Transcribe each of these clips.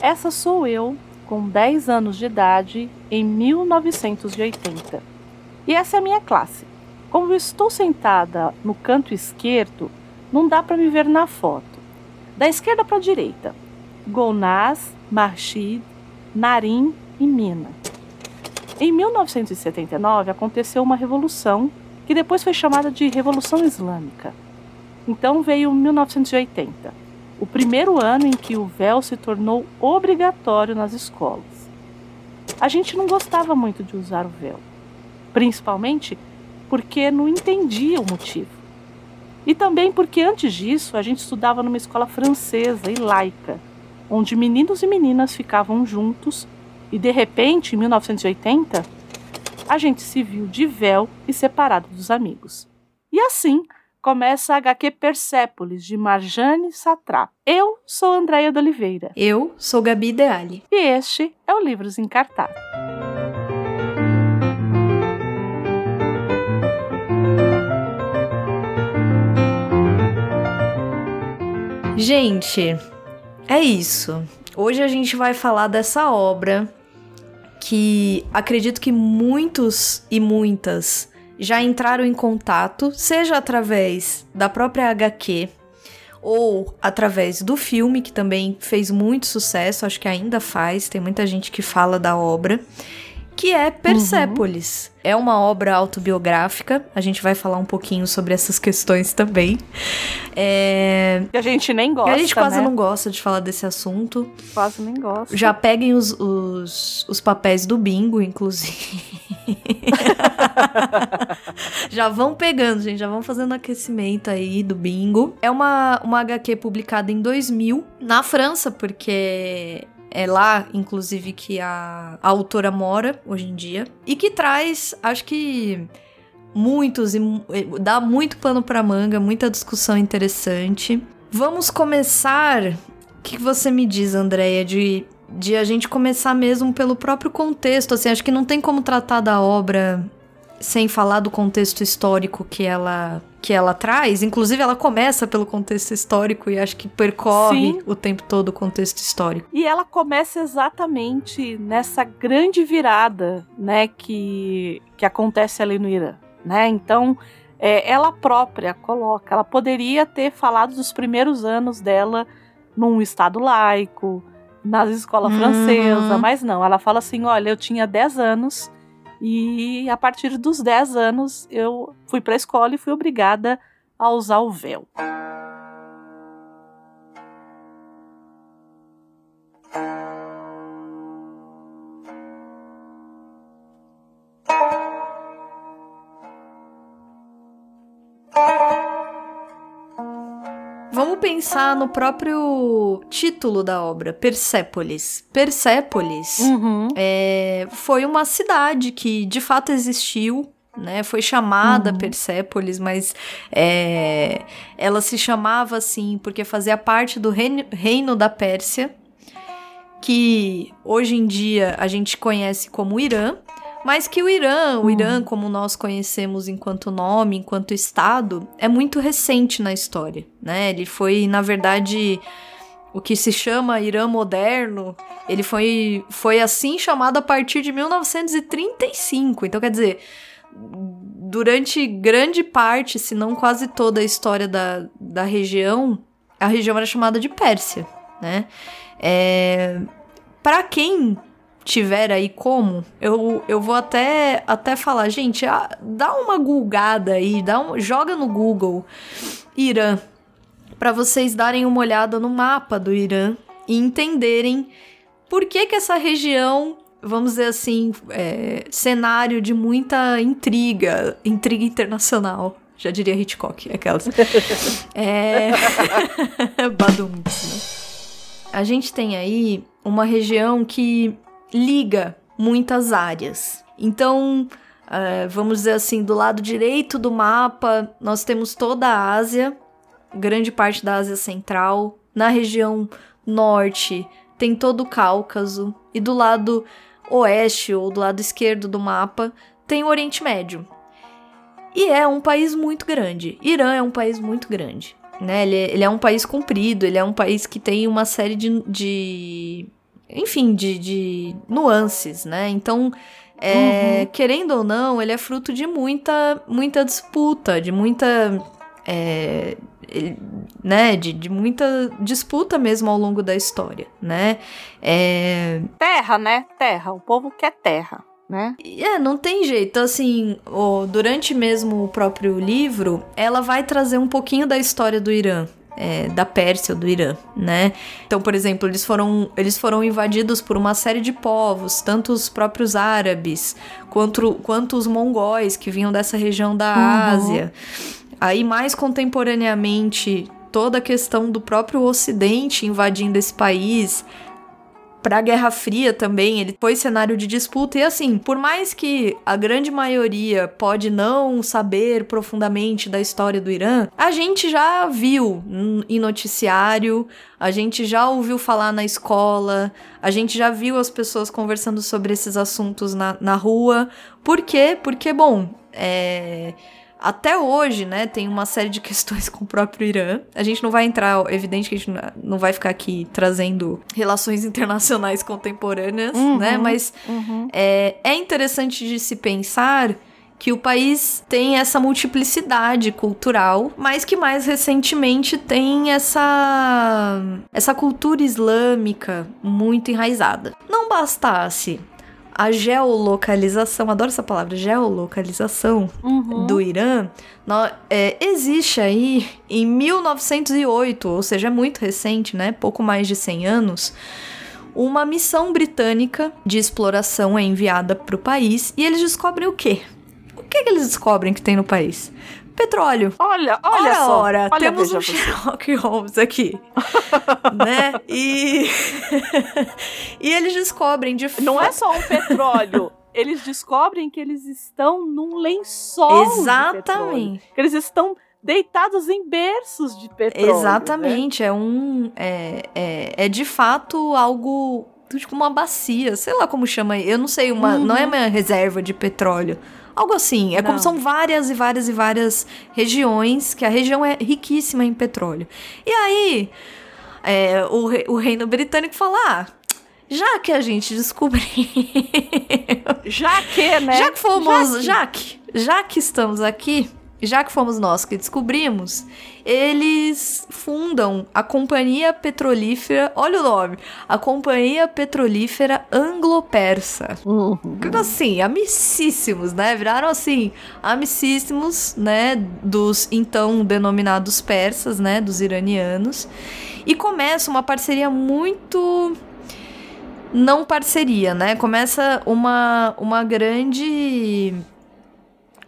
Essa sou eu, com 10 anos de idade, em 1980. E essa é a minha classe. Como eu estou sentada no canto esquerdo, não dá para me ver na foto. Da esquerda para a direita, Golnaz, Marchid, Narim e Mina. Em 1979 aconteceu uma revolução que depois foi chamada de Revolução Islâmica. Então veio 1980, o primeiro ano em que o véu se tornou obrigatório nas escolas. A gente não gostava muito de usar o véu, principalmente porque não entendia o motivo. E também porque antes disso a gente estudava numa escola francesa e laica, onde meninos e meninas ficavam juntos e de repente, em 1980, a gente se viu de véu e separado dos amigos. E assim começa a HQ Persépolis, de Marjane Satrap. Eu sou Andréia de Oliveira. Eu sou Gabi Deali. E este é o Livros em Cartaz. Gente, é isso. Hoje a gente vai falar dessa obra que acredito que muitos e muitas já entraram em contato, seja através da própria HQ ou através do filme, que também fez muito sucesso, acho que ainda faz, tem muita gente que fala da obra que é Persépolis. Uhum. É uma obra autobiográfica, a gente vai falar um pouquinho sobre essas questões também. É... Que a gente nem gosta. A gente quase né? não gosta de falar desse assunto. Quase nem gosta. Já peguem os, os, os papéis do bingo, inclusive. já vão pegando, gente, já vão fazendo aquecimento aí do bingo. É uma, uma HQ publicada em 2000 na França, porque é lá, inclusive, que a, a autora mora hoje em dia. E que traz, acho que muitos e dá muito pano para manga, muita discussão interessante. Vamos começar. O que você me diz, Andréia, de, de a gente começar mesmo pelo próprio contexto? Assim, acho que não tem como tratar da obra sem falar do contexto histórico que ela que ela traz, inclusive ela começa pelo contexto histórico e acho que percorre Sim. o tempo todo o contexto histórico. E ela começa exatamente nessa grande virada, né, que que acontece ali no Irã, né? Então, é, ela própria coloca, ela poderia ter falado dos primeiros anos dela num estado laico, nas escolas uhum. francesas, mas não, ela fala assim, olha, eu tinha 10 anos e a partir dos 10 anos eu fui para a escola e fui obrigada a usar o véu. Pensar no próprio título da obra, Persépolis. Persépolis uhum. é, foi uma cidade que de fato existiu, né? Foi chamada uhum. Persépolis, mas é, ela se chamava assim porque fazia parte do reino, reino da Pérsia, que hoje em dia a gente conhece como Irã, mas que o Irã, o. Irã como nós conhecemos enquanto nome, enquanto estado, é muito recente na história, né? Ele foi, na verdade, o que se chama Irã moderno, ele foi, foi assim chamado a partir de 1935. Então, quer dizer, durante grande parte, se não quase toda a história da, da região, a região era chamada de Pérsia, né? É, para quem tiver aí como, eu, eu vou até, até falar, gente, dá uma googada aí, dá um, joga no Google Irã, para vocês darem uma olhada no mapa do Irã e entenderem por que que essa região, vamos dizer assim, é, cenário de muita intriga, intriga internacional. Já diria Hitchcock, aquelas. é... Badum, né? A gente tem aí uma região que liga muitas áreas. Então, uh, vamos dizer assim, do lado direito do mapa, nós temos toda a Ásia, grande parte da Ásia Central. Na região norte, tem todo o Cáucaso. E do lado oeste, ou do lado esquerdo do mapa, tem o Oriente Médio. E é um país muito grande. Irã é um país muito grande. Né? Ele, é, ele é um país comprido, ele é um país que tem uma série de, de enfim, de, de nuances, né? Então, é, uhum. querendo ou não, ele é fruto de muita, muita disputa, de muita. É, né, de, de, muita disputa mesmo ao longo da história, né? É... Terra, né? Terra. O povo quer terra. Né? É, não tem jeito. Assim, durante mesmo o próprio livro, ela vai trazer um pouquinho da história do Irã, é, da Pérsia ou do Irã, né? Então, por exemplo, eles foram, eles foram invadidos por uma série de povos, tanto os próprios árabes quanto, quanto os mongóis que vinham dessa região da uhum. Ásia. Aí, mais contemporaneamente, toda a questão do próprio Ocidente invadindo esse país, para a Guerra Fria também, ele foi cenário de disputa. E assim, por mais que a grande maioria pode não saber profundamente da história do Irã, a gente já viu em noticiário, a gente já ouviu falar na escola, a gente já viu as pessoas conversando sobre esses assuntos na, na rua. Por quê? Porque, bom, é até hoje, né, tem uma série de questões com o próprio Irã. A gente não vai entrar, evidente que a gente não vai ficar aqui trazendo relações internacionais contemporâneas, uhum, né, mas uhum. é, é interessante de se pensar que o país tem essa multiplicidade cultural, mas que mais recentemente tem essa essa cultura islâmica muito enraizada. Não bastasse a geolocalização, adoro essa palavra, geolocalização uhum. do Irã, no, é, existe aí em 1908, ou seja, é muito recente, né? Pouco mais de 100 anos. Uma missão britânica de exploração é enviada para o país e eles descobrem o quê? O que, que eles descobrem que tem no país? Petróleo. Olha, olha ora, só. Ora, olha, temos um Sherlock Holmes aqui. né? E... e eles descobrem de Não é só um petróleo. eles descobrem que eles estão num lençol Exatamente. Que eles estão deitados em berços de petróleo. Né? Exatamente. Né? É um... É, é, é de fato algo tipo uma bacia, sei lá como chama, eu não sei, uma, uhum. não é uma reserva de petróleo, Algo assim. É Não. como são várias e várias e várias regiões, que a região é riquíssima em petróleo. E aí, é, o, o reino britânico fala: ah, já que a gente descobriu. já que, né? Já que fomos. Já que, já que, já que estamos aqui, já que fomos nós que descobrimos, eles fundam a Companhia Petrolífera, olha o nome, a Companhia Petrolífera Anglo-Persa. Uhum. Assim, amicíssimos, né? Viraram assim, amicíssimos, né, dos então denominados persas, né, dos iranianos. E começa uma parceria muito não parceria, né? Começa uma, uma grande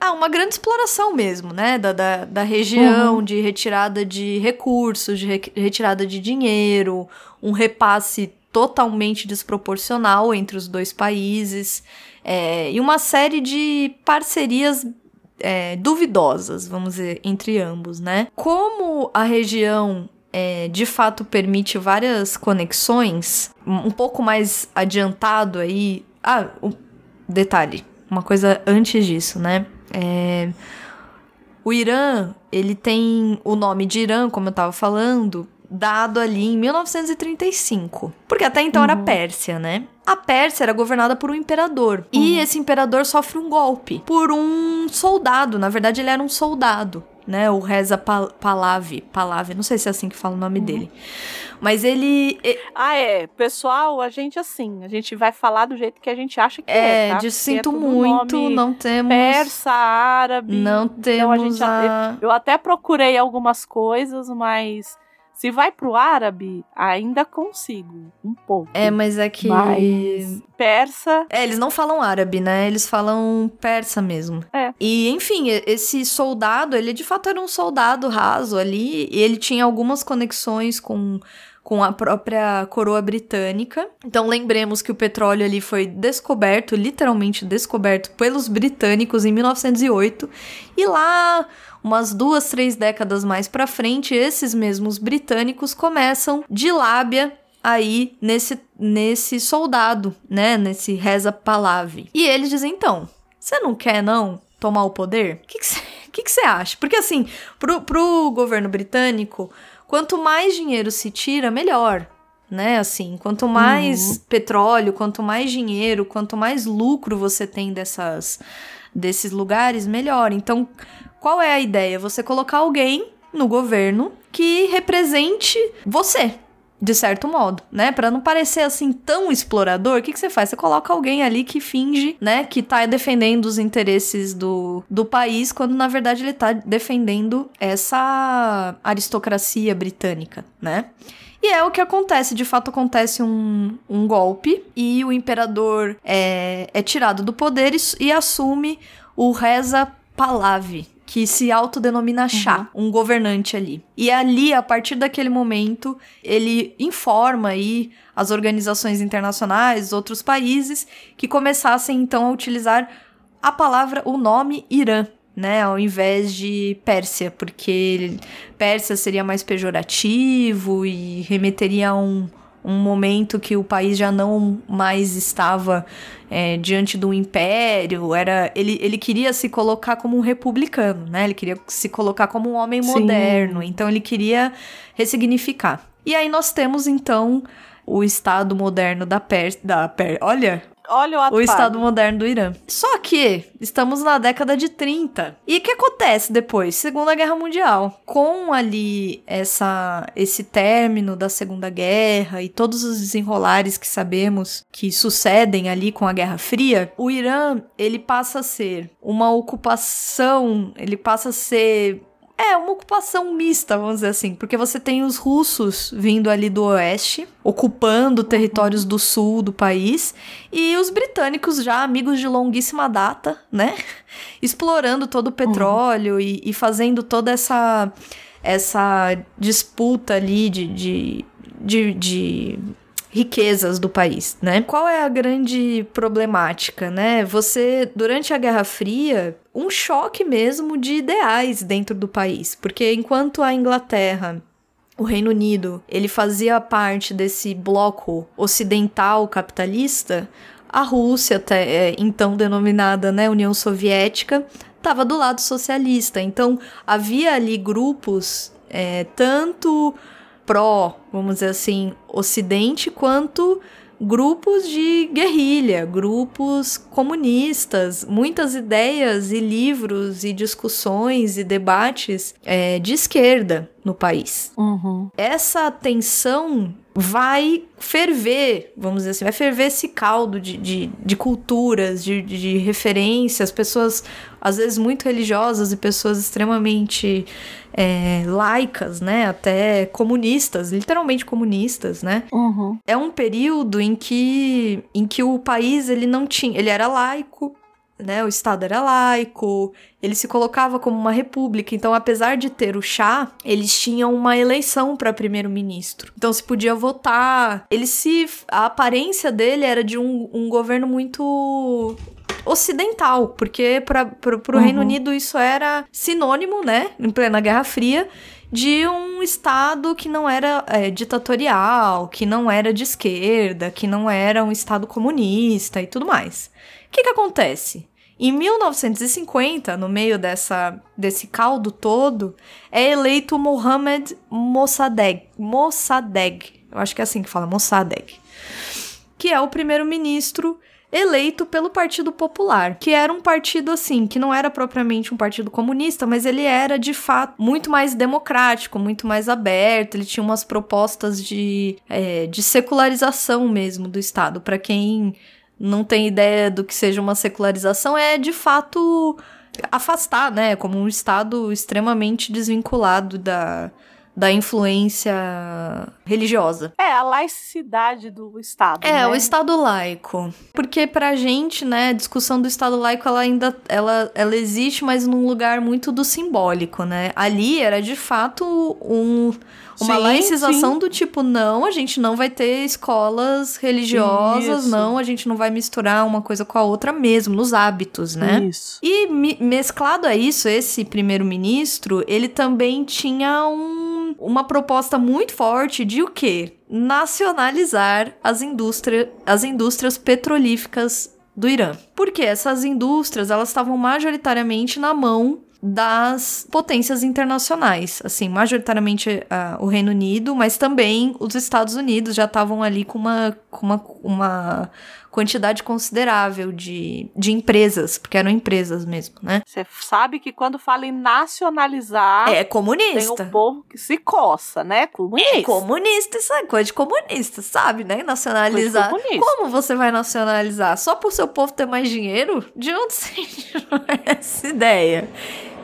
ah, uma grande exploração mesmo, né? Da, da, da região, uhum. de retirada de recursos, de re retirada de dinheiro, um repasse totalmente desproporcional entre os dois países, é, e uma série de parcerias é, duvidosas, vamos dizer, entre ambos, né? Como a região é, de fato permite várias conexões, um pouco mais adiantado aí. Ah, um detalhe, uma coisa antes disso, né? É, o Irã, ele tem o nome de Irã, como eu estava falando, dado ali em 1935. Porque até então uhum. era Pérsia, né? A Pérsia era governada por um imperador. Uhum. E esse imperador sofre um golpe por um soldado. Na verdade, ele era um soldado né? O Reza Pahlavi, Pahlavi, não sei se é assim que fala o nome uhum. dele. Mas ele. Ah, é. Pessoal, a gente assim, a gente vai falar do jeito que a gente acha que é. É, tá? de é sinto é muito, não temos. Persa, árabe. Não temos. Então a... a... Eu até procurei algumas coisas, mas se vai pro árabe, ainda consigo um pouco. É, mas é que. Mas persa. É, eles não falam árabe, né? Eles falam persa mesmo. É. E, enfim, esse soldado, ele de fato era um soldado raso ali, e ele tinha algumas conexões com com a própria coroa britânica. Então lembremos que o petróleo ali foi descoberto, literalmente descoberto pelos britânicos em 1908, e lá umas duas, três décadas mais para frente, esses mesmos britânicos começam de lábia aí nesse, nesse soldado, né? Nesse Reza Pahlavi. E eles dizem, então, você não quer não tomar o poder? O que você que que acha? Porque assim, pro, pro governo britânico, quanto mais dinheiro se tira, melhor né? Assim, quanto mais uhum. petróleo, quanto mais dinheiro, quanto mais lucro você tem dessas desses lugares, melhor. Então, qual é a ideia? Você colocar alguém no governo que represente você, de certo modo, né? Para não parecer assim tão explorador, o que, que você faz? Você coloca alguém ali que finge, né, que tá defendendo os interesses do, do país, quando na verdade ele tá defendendo essa aristocracia britânica, né? E é o que acontece, de fato acontece um, um golpe e o imperador é, é tirado do poder e, e assume o Reza Pahlavi, que se autodenomina Shah, uhum. um governante ali. E ali, a partir daquele momento, ele informa aí as organizações internacionais, outros países, que começassem então a utilizar a palavra, o nome Irã, né, ao invés de Pérsia, porque Pérsia seria mais pejorativo e remeteria a um, um momento que o país já não mais estava é, diante do império, era ele, ele queria se colocar como um republicano, né? Ele queria se colocar como um homem Sim. moderno, então ele queria ressignificar. E aí nós temos então o Estado moderno da Pérsia, da Pérsia, olha, Olha o, o Estado moderno do Irã. Só que estamos na década de 30. E o que acontece depois? Segunda Guerra Mundial. Com ali essa esse término da Segunda Guerra e todos os desenrolares que sabemos que sucedem ali com a Guerra Fria, o Irã, ele passa a ser uma ocupação, ele passa a ser é uma ocupação mista, vamos dizer assim, porque você tem os russos vindo ali do oeste, ocupando territórios do sul do país, e os britânicos já amigos de longuíssima data, né? Explorando todo o petróleo uhum. e, e, fazendo toda essa essa disputa ali de, de, de, de riquezas do país, né? Qual é a grande problemática, né? Você, durante a Guerra Fria, um choque mesmo de ideais dentro do país, porque enquanto a Inglaterra o Reino Unido, ele fazia parte desse bloco ocidental capitalista, a Rússia, até, é, então denominada né, União Soviética, estava do lado socialista. Então havia ali grupos é, tanto pró, vamos dizer assim, Ocidente, quanto grupos de guerrilha, grupos comunistas, muitas ideias e livros e discussões e debates é, de esquerda no país. Uhum. Essa tensão vai ferver, vamos dizer assim, vai ferver esse caldo de, de, de culturas, de, de referências, pessoas às vezes muito religiosas e pessoas extremamente é, laicas, né? Até comunistas, literalmente comunistas, né? Uhum. É um período em que, em que o país ele não tinha, ele era laico, né? O Estado era laico, ele se colocava como uma república. Então, apesar de ter o chá, eles tinham uma eleição para primeiro-ministro. Então, se podia votar. Ele se. A aparência dele era de um, um governo muito ocidental, porque para o uhum. Reino Unido isso era sinônimo, né, em plena Guerra Fria, de um Estado que não era é, ditatorial, que não era de esquerda, que não era um Estado comunista e tudo mais. O que, que acontece? Em 1950, no meio dessa, desse caldo todo, é eleito Mohamed Mossadegh. Mossadegh, eu acho que é assim que fala, Mossadegh. Que é o primeiro-ministro eleito pelo Partido Popular, que era um partido assim, que não era propriamente um partido comunista, mas ele era de fato muito mais democrático, muito mais aberto, ele tinha umas propostas de, é, de secularização mesmo do Estado. Para quem não tem ideia do que seja uma secularização, é de fato afastar, né, como um Estado extremamente desvinculado da da influência religiosa. É, a laicidade do Estado. É, né? o Estado laico. Porque pra gente, né, a discussão do Estado laico, ela ainda ela, ela existe, mas num lugar muito do simbólico, né? Ali era de fato um uma sim, laicização sim. do tipo, não, a gente não vai ter escolas religiosas, Isso. não, a gente não vai misturar uma coisa com a outra mesmo, nos hábitos, né? Isso. E mesclado a isso, esse primeiro-ministro, ele também tinha um, uma proposta muito forte de o quê? Nacionalizar as, indústria, as indústrias petrolíficas do Irã. Porque essas indústrias, elas estavam majoritariamente na mão das potências internacionais, assim, majoritariamente uh, o Reino Unido, mas também os Estados Unidos já estavam ali com uma, com uma, uma quantidade considerável de, de empresas, porque eram empresas mesmo, né? Você sabe que quando fala em nacionalizar. É comunista. Tem o povo que se coça, né? Comunista. É comunista, isso é coisa de comunista, sabe, né? Nacionalizar. Como você vai nacionalizar? Só por seu povo ter mais dinheiro? De onde você tirou essa ideia?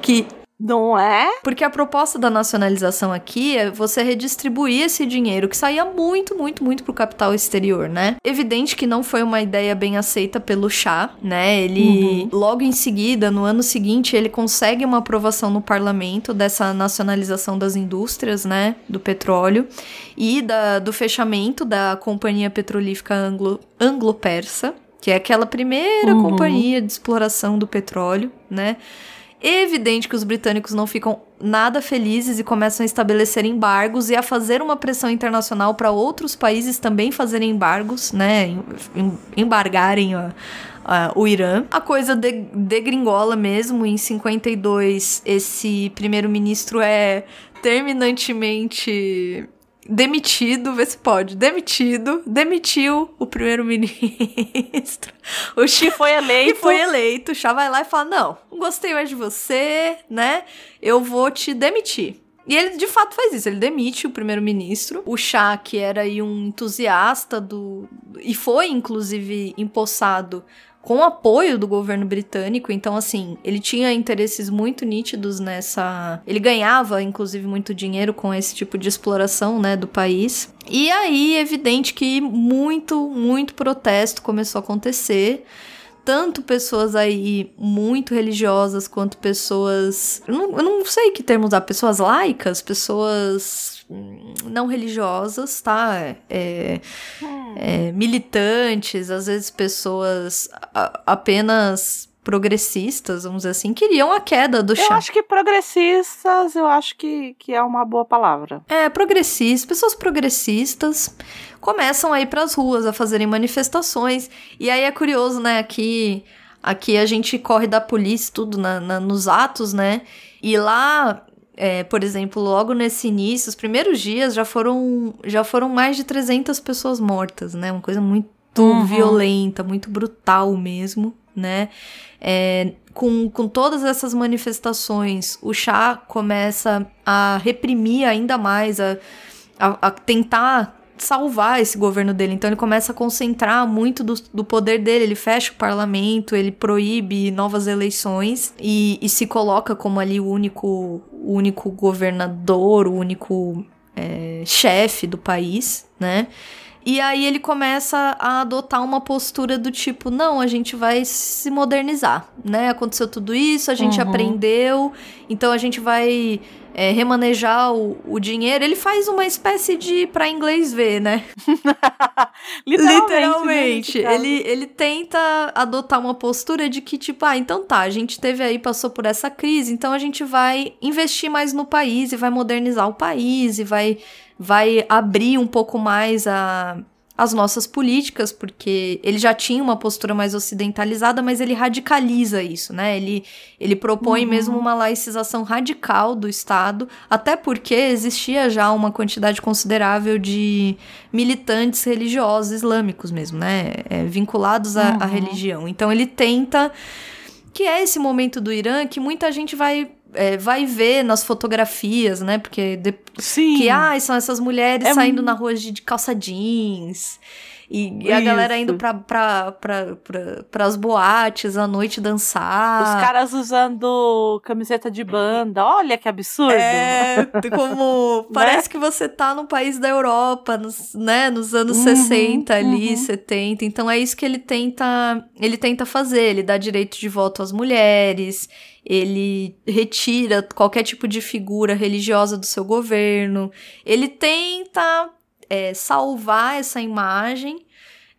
Que não é? Porque a proposta da nacionalização aqui é você redistribuir esse dinheiro que saía muito, muito, muito pro capital exterior, né? Evidente que não foi uma ideia bem aceita pelo chá, né? Ele, uhum. logo em seguida, no ano seguinte, ele consegue uma aprovação no parlamento dessa nacionalização das indústrias, né? Do petróleo e da, do fechamento da Companhia Petrolífica Anglo, Anglo-Persa, que é aquela primeira uhum. companhia de exploração do petróleo, né? Evidente que os britânicos não ficam nada felizes e começam a estabelecer embargos e a fazer uma pressão internacional para outros países também fazerem embargos, né? Embargarem a, a, o Irã. A coisa degringola mesmo. Em 52, esse primeiro-ministro é terminantemente demitido, vê se pode, demitido, demitiu o primeiro-ministro. O Xi foi eleito. E foi eleito. O Chá vai lá e fala: Não, não gostei mais de você, né? Eu vou te demitir. E ele de fato faz isso, ele demite o primeiro-ministro. O Chá, que era aí um entusiasta do. e foi inclusive empossado com apoio do governo britânico. Então, assim, ele tinha interesses muito nítidos nessa. Ele ganhava, inclusive, muito dinheiro com esse tipo de exploração, né, do país. E aí, é evidente que muito, muito protesto começou a acontecer tanto pessoas aí muito religiosas quanto pessoas. Eu não, eu não sei que termo usar, pessoas laicas, pessoas não religiosas, tá? É, é, militantes, às vezes pessoas a, apenas progressistas, vamos dizer assim, queriam a queda do chá. Eu acho que progressistas, eu acho que, que é uma boa palavra. É, progressistas, pessoas progressistas começam a ir para as ruas, a fazerem manifestações. E aí é curioso, né, aqui, aqui a gente corre da polícia, tudo na, na nos atos, né? E lá é, por exemplo, logo nesse início, os primeiros dias já foram, já foram mais de 300 pessoas mortas, né? Uma coisa muito uhum. violenta, muito brutal mesmo, né? É, com, com todas essas manifestações, o chá começa a reprimir ainda mais, a, a, a tentar salvar esse governo dele. Então ele começa a concentrar muito do, do poder dele. Ele fecha o parlamento, ele proíbe novas eleições e, e se coloca como ali o único, o único governador, o único é, chefe do país, né? E aí ele começa a adotar uma postura do tipo, não, a gente vai se modernizar, né? Aconteceu tudo isso, a gente uhum. aprendeu, então a gente vai é, remanejar o, o, dinheiro, ele faz uma espécie de para inglês ver, né? Literalmente. Literalmente. Né, ele, ele tenta adotar uma postura de que, tipo, ah, então tá, a gente teve aí, passou por essa crise, então a gente vai investir mais no país e vai modernizar o país e vai, vai abrir um pouco mais a as nossas políticas, porque ele já tinha uma postura mais ocidentalizada, mas ele radicaliza isso, né? Ele, ele propõe uhum. mesmo uma laicização radical do Estado, até porque existia já uma quantidade considerável de militantes religiosos islâmicos mesmo, né? É, vinculados à, uhum. religião. Então ele tenta. Que é esse momento do Irã que muita gente vai é, vai ver nas fotografias, né? Porque de, Sim. que ah, são essas mulheres é saindo na rua de, de calça jeans. E, e a galera indo pra, pra, pra, pra, pras boates à noite dançar. Os caras usando camiseta de banda. Olha que absurdo. É, como. Né? parece que você tá num país da Europa, nos, né? Nos anos uhum, 60 ali, uhum. 70. Então é isso que ele tenta. Ele tenta fazer. Ele dá direito de voto às mulheres ele retira qualquer tipo de figura religiosa do seu governo, ele tenta é, salvar essa imagem.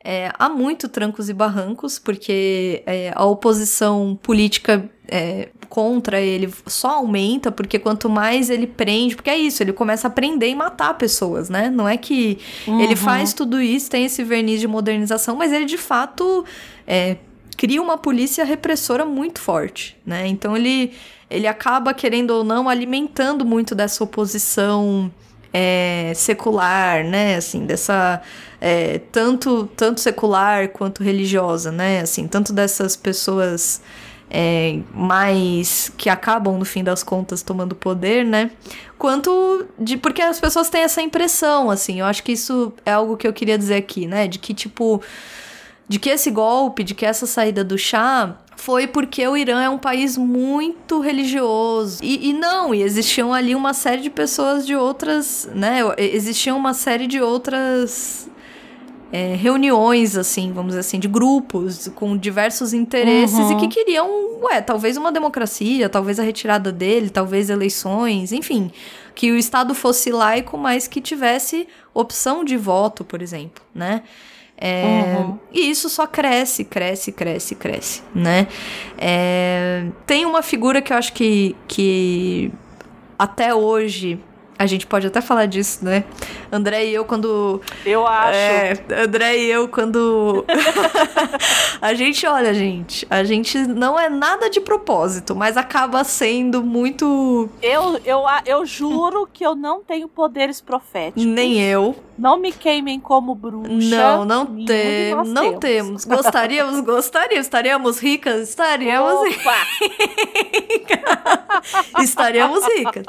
É, há muito trancos e barrancos, porque é, a oposição política é, contra ele só aumenta, porque quanto mais ele prende, porque é isso, ele começa a prender e matar pessoas, né? Não é que uhum. ele faz tudo isso, tem esse verniz de modernização, mas ele de fato é, cria uma polícia repressora muito forte, né? Então ele, ele acaba, querendo ou não, alimentando muito dessa oposição é, secular, né? Assim, dessa. É, tanto, tanto secular quanto religiosa, né? Assim, tanto dessas pessoas é, mais que acabam no fim das contas tomando poder, né? Quanto de porque as pessoas têm essa impressão, assim. Eu acho que isso é algo que eu queria dizer aqui, né? De que tipo de que esse golpe, de que essa saída do chá foi porque o Irã é um país muito religioso. E, e, não, e existiam ali uma série de pessoas de outras, né? Existiam uma série de outras é, reuniões, assim, vamos dizer assim, de grupos com diversos interesses uhum. e que queriam, ué, talvez uma democracia, talvez a retirada dele, talvez eleições, enfim, que o Estado fosse laico, mas que tivesse opção de voto, por exemplo, né? É, uhum. E isso só cresce, cresce, cresce, cresce, né? É, tem uma figura que eu acho que, que até hoje a gente pode até falar disso, né? André e eu, quando. Eu acho. É, André e eu, quando. a gente, olha, gente, a gente não é nada de propósito, mas acaba sendo muito. Eu, eu, eu juro que eu não tenho poderes proféticos. Nem eu. Não me queimem como bruxa. Não, não temos. Não temos. Gostaríamos, gostaríamos. Estaríamos ricas? Estaríamos ricas. estaríamos ricas.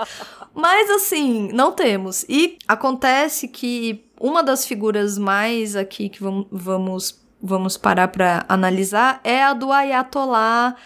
Mas assim, não temos. E acontece que uma das figuras mais aqui que vamos, vamos parar para analisar é a do Ayatollah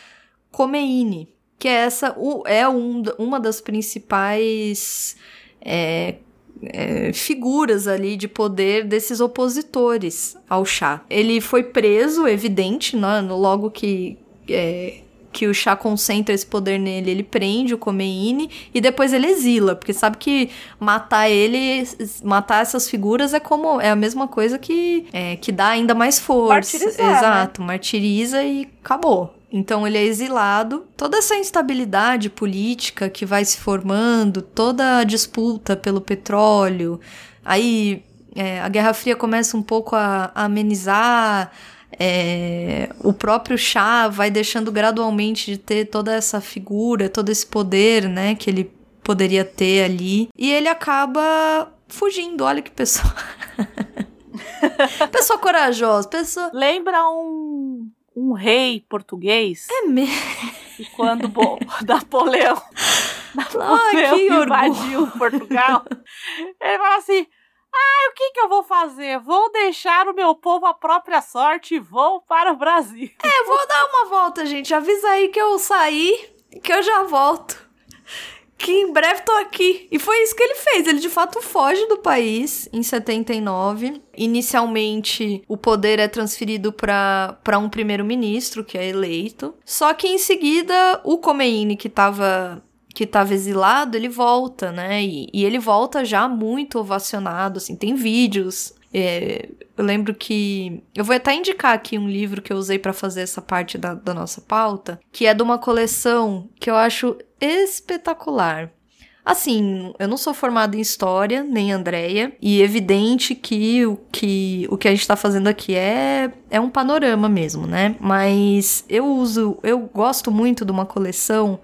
Khomeini, que é essa é um, uma das principais é, é, figuras ali de poder desses opositores ao chá. Ele foi preso, evidente, né, logo que é, que o chá concentra esse poder nele, ele prende o Khomeini e depois ele exila, porque sabe que matar ele, matar essas figuras é como é a mesma coisa que é, que dá ainda mais força. Martirizar, né? Exato, né? martiriza e acabou. Então ele é exilado. Toda essa instabilidade política que vai se formando, toda a disputa pelo petróleo, aí é, a Guerra Fria começa um pouco a, a amenizar é, o próprio chá vai deixando gradualmente de ter toda essa figura, todo esse poder, né, que ele poderia ter ali. E ele acaba fugindo. Olha que pessoa. pessoa corajosa, pessoa. Lembra um, um rei português? É mesmo. E quando bom, Napoleão, Napoleão invadiu Portugal, ele fala assim: ah, o que, que eu vou fazer? Vou deixar o meu povo à própria sorte e vou para o Brasil. É, vou dar uma volta, gente. Avisa aí que eu saí, que eu já volto. Que em breve tô aqui. E foi isso que ele fez. Ele de fato foge do país em 79. Inicialmente, o poder é transferido para um primeiro-ministro que é eleito. Só que em seguida, o Khomeini, que estava que estava exilado, ele volta, né? E, e, ele volta já muito ovacionado, assim, tem vídeos. É, eu lembro que. Eu vou até indicar aqui um livro que eu usei para fazer essa parte da, da nossa pauta, que é de uma coleção que eu acho espetacular. Assim, eu não sou formada em história, nem Andréia, e evidente que o que, o que a gente tá fazendo aqui é, é um panorama mesmo, né? Mas eu uso, eu gosto muito de uma coleção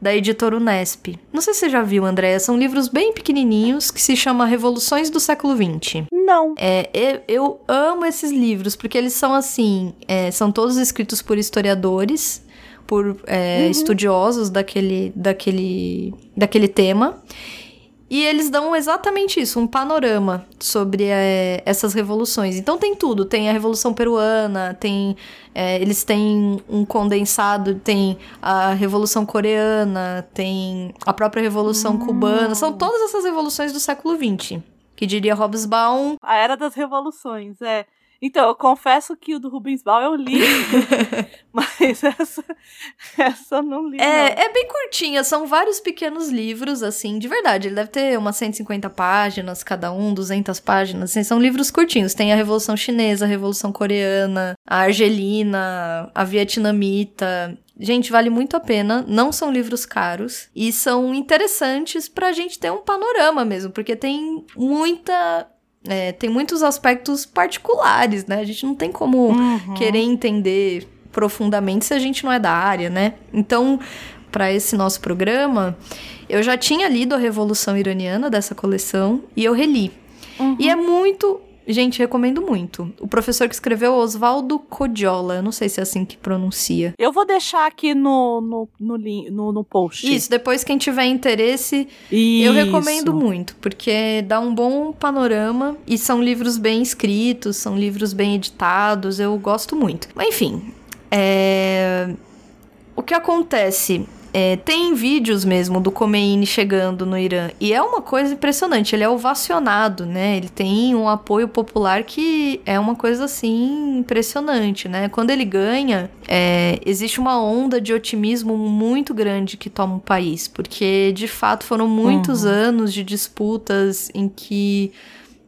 da editora Unesp. Não sei se você já viu, Andréia, são livros bem pequenininhos que se chama Revoluções do Século XX. Não. É, eu, eu amo esses livros porque eles são assim, é, são todos escritos por historiadores, por é, uhum. estudiosos daquele, daquele, daquele tema. E eles dão exatamente isso, um panorama sobre é, essas revoluções. Então tem tudo, tem a Revolução Peruana, tem é, eles têm um condensado, tem a Revolução Coreana, tem a própria Revolução hum. Cubana, são todas essas revoluções do século XX. Que diria Hobsbawm. A Era das Revoluções, é. Então, eu confesso que o do Rubens Bal eu li, mas essa, essa eu não li. É, não. é bem curtinha, são vários pequenos livros, assim, de verdade. Ele deve ter umas 150 páginas cada um, 200 páginas. Assim, são livros curtinhos. Tem a Revolução Chinesa, a Revolução Coreana, a Argelina, a Vietnamita. Gente, vale muito a pena. Não são livros caros e são interessantes pra gente ter um panorama mesmo, porque tem muita é, tem muitos aspectos particulares, né? A gente não tem como uhum. querer entender profundamente se a gente não é da área, né? Então, para esse nosso programa, eu já tinha lido a Revolução Iraniana dessa coleção e eu reli. Uhum. E é muito Gente, recomendo muito. O professor que escreveu Oswaldo Codiola, eu não sei se é assim que pronuncia. Eu vou deixar aqui no, no, no, no, no post. Isso, depois quem tiver interesse, Isso. eu recomendo muito, porque dá um bom panorama e são livros bem escritos, são livros bem editados, eu gosto muito. Mas enfim, é... o que acontece é, tem vídeos mesmo do Khomeini chegando no Irã e é uma coisa impressionante. Ele é ovacionado, né? Ele tem um apoio popular que é uma coisa assim impressionante, né? Quando ele ganha, é, existe uma onda de otimismo muito grande que toma o país, porque de fato foram muitos uhum. anos de disputas em que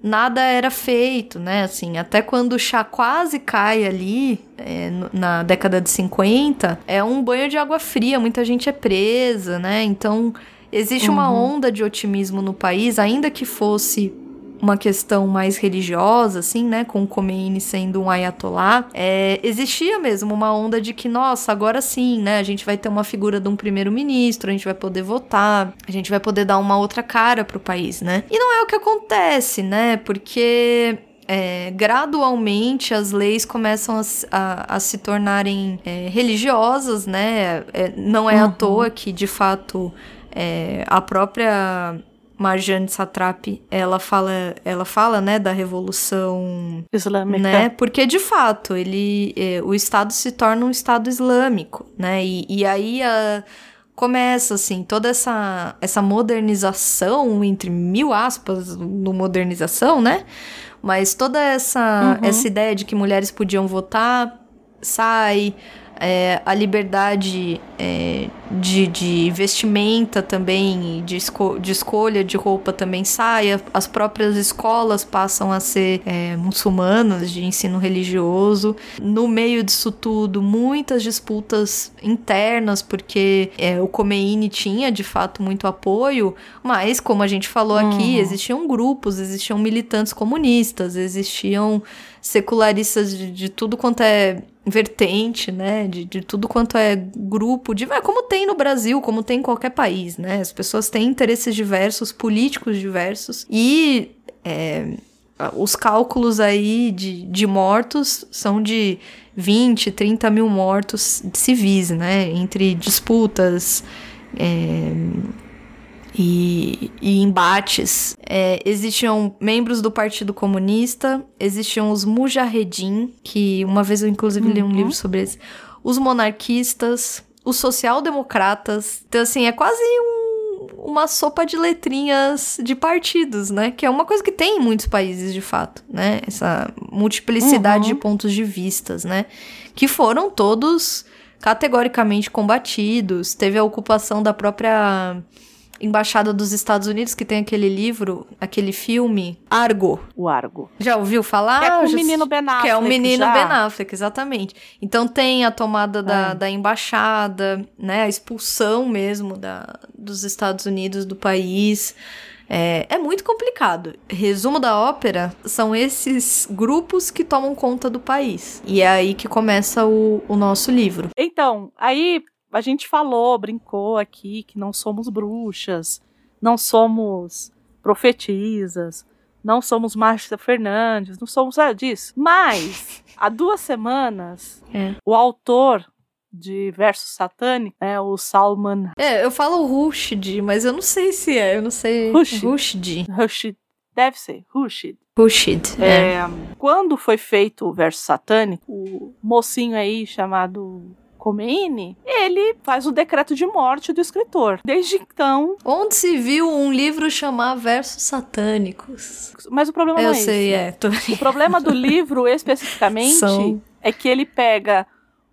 nada era feito, né? Assim, até quando o chá quase cai ali, é, na década de 50, é um banho de água fria, muita gente é presa, né? Então, existe uhum. uma onda de otimismo no país, ainda que fosse uma questão mais religiosa, assim, né, com o Khomeini sendo um ayatollah, é, existia mesmo uma onda de que, nossa, agora sim, né, a gente vai ter uma figura de um primeiro-ministro, a gente vai poder votar, a gente vai poder dar uma outra cara pro país, né? E não é o que acontece, né, porque é, gradualmente as leis começam a, a, a se tornarem é, religiosas, né? É, não é uhum. à toa que, de fato, é, a própria Marjane Satrapi, ela fala, ela fala, né, da revolução islâmica, né? Porque de fato, ele, eh, o estado se torna um estado islâmico, né? E, e aí a, começa assim toda essa essa modernização entre mil aspas no modernização, né? Mas toda essa uhum. essa ideia de que mulheres podiam votar sai é, a liberdade é, de, de, vestimenta também, de, esco de, escolha de roupa também sai, as próprias escolas passam a ser é, muçulmanas, de ensino religioso. No meio disso tudo, muitas disputas internas, porque é, o Khomeini tinha de fato muito apoio, mas como a gente falou aqui, uhum. existiam grupos, existiam militantes comunistas, existiam secularistas de, de tudo quanto é vertente, né? De, de tudo quanto é grupo, de, é como tem no Brasil, como tem em qualquer país, né? As pessoas têm interesses diversos, políticos diversos, e é, os cálculos aí de, de mortos são de 20, 30 mil mortos civis, né? Entre disputas. É, e, e embates. É, existiam membros do Partido Comunista, existiam os Mujahedin, que uma vez eu inclusive uhum. li um uhum. livro sobre eles, os monarquistas, os social-democratas. Então, assim, é quase um, uma sopa de letrinhas de partidos, né? Que é uma coisa que tem em muitos países, de fato, né? Essa multiplicidade uhum. de pontos de vistas, né? Que foram todos categoricamente combatidos. Teve a ocupação da própria embaixada dos Estados Unidos, que tem aquele livro, aquele filme, Argo. O Argo. Já ouviu falar? É com o menino Ben Affleck. Que é o menino já. Ben Affleck, exatamente. Então tem a tomada da, é. da embaixada, né? A expulsão mesmo da, dos Estados Unidos do país. É, é, muito complicado. Resumo da ópera são esses grupos que tomam conta do país. E é aí que começa o, o nosso livro. Então, aí a gente falou, brincou aqui que não somos bruxas, não somos profetisas, não somos Márcia Fernandes, não somos nada disso. Mas, há duas semanas, é. o autor de versos satânicos, né, o Salman... É, eu falo Rushdie, mas eu não sei se é, eu não sei... Rushdie. Rushdie. Deve ser, Rushid. Rushid, é. é. Quando foi feito o verso satânico, o mocinho aí chamado Khomeini, ele faz o decreto de morte do escritor. Desde então. Onde se viu um livro chamar Versos Satânicos? Mas o problema Eu não é sei, esse. é. Tô... O problema do livro, especificamente, São... é que ele pega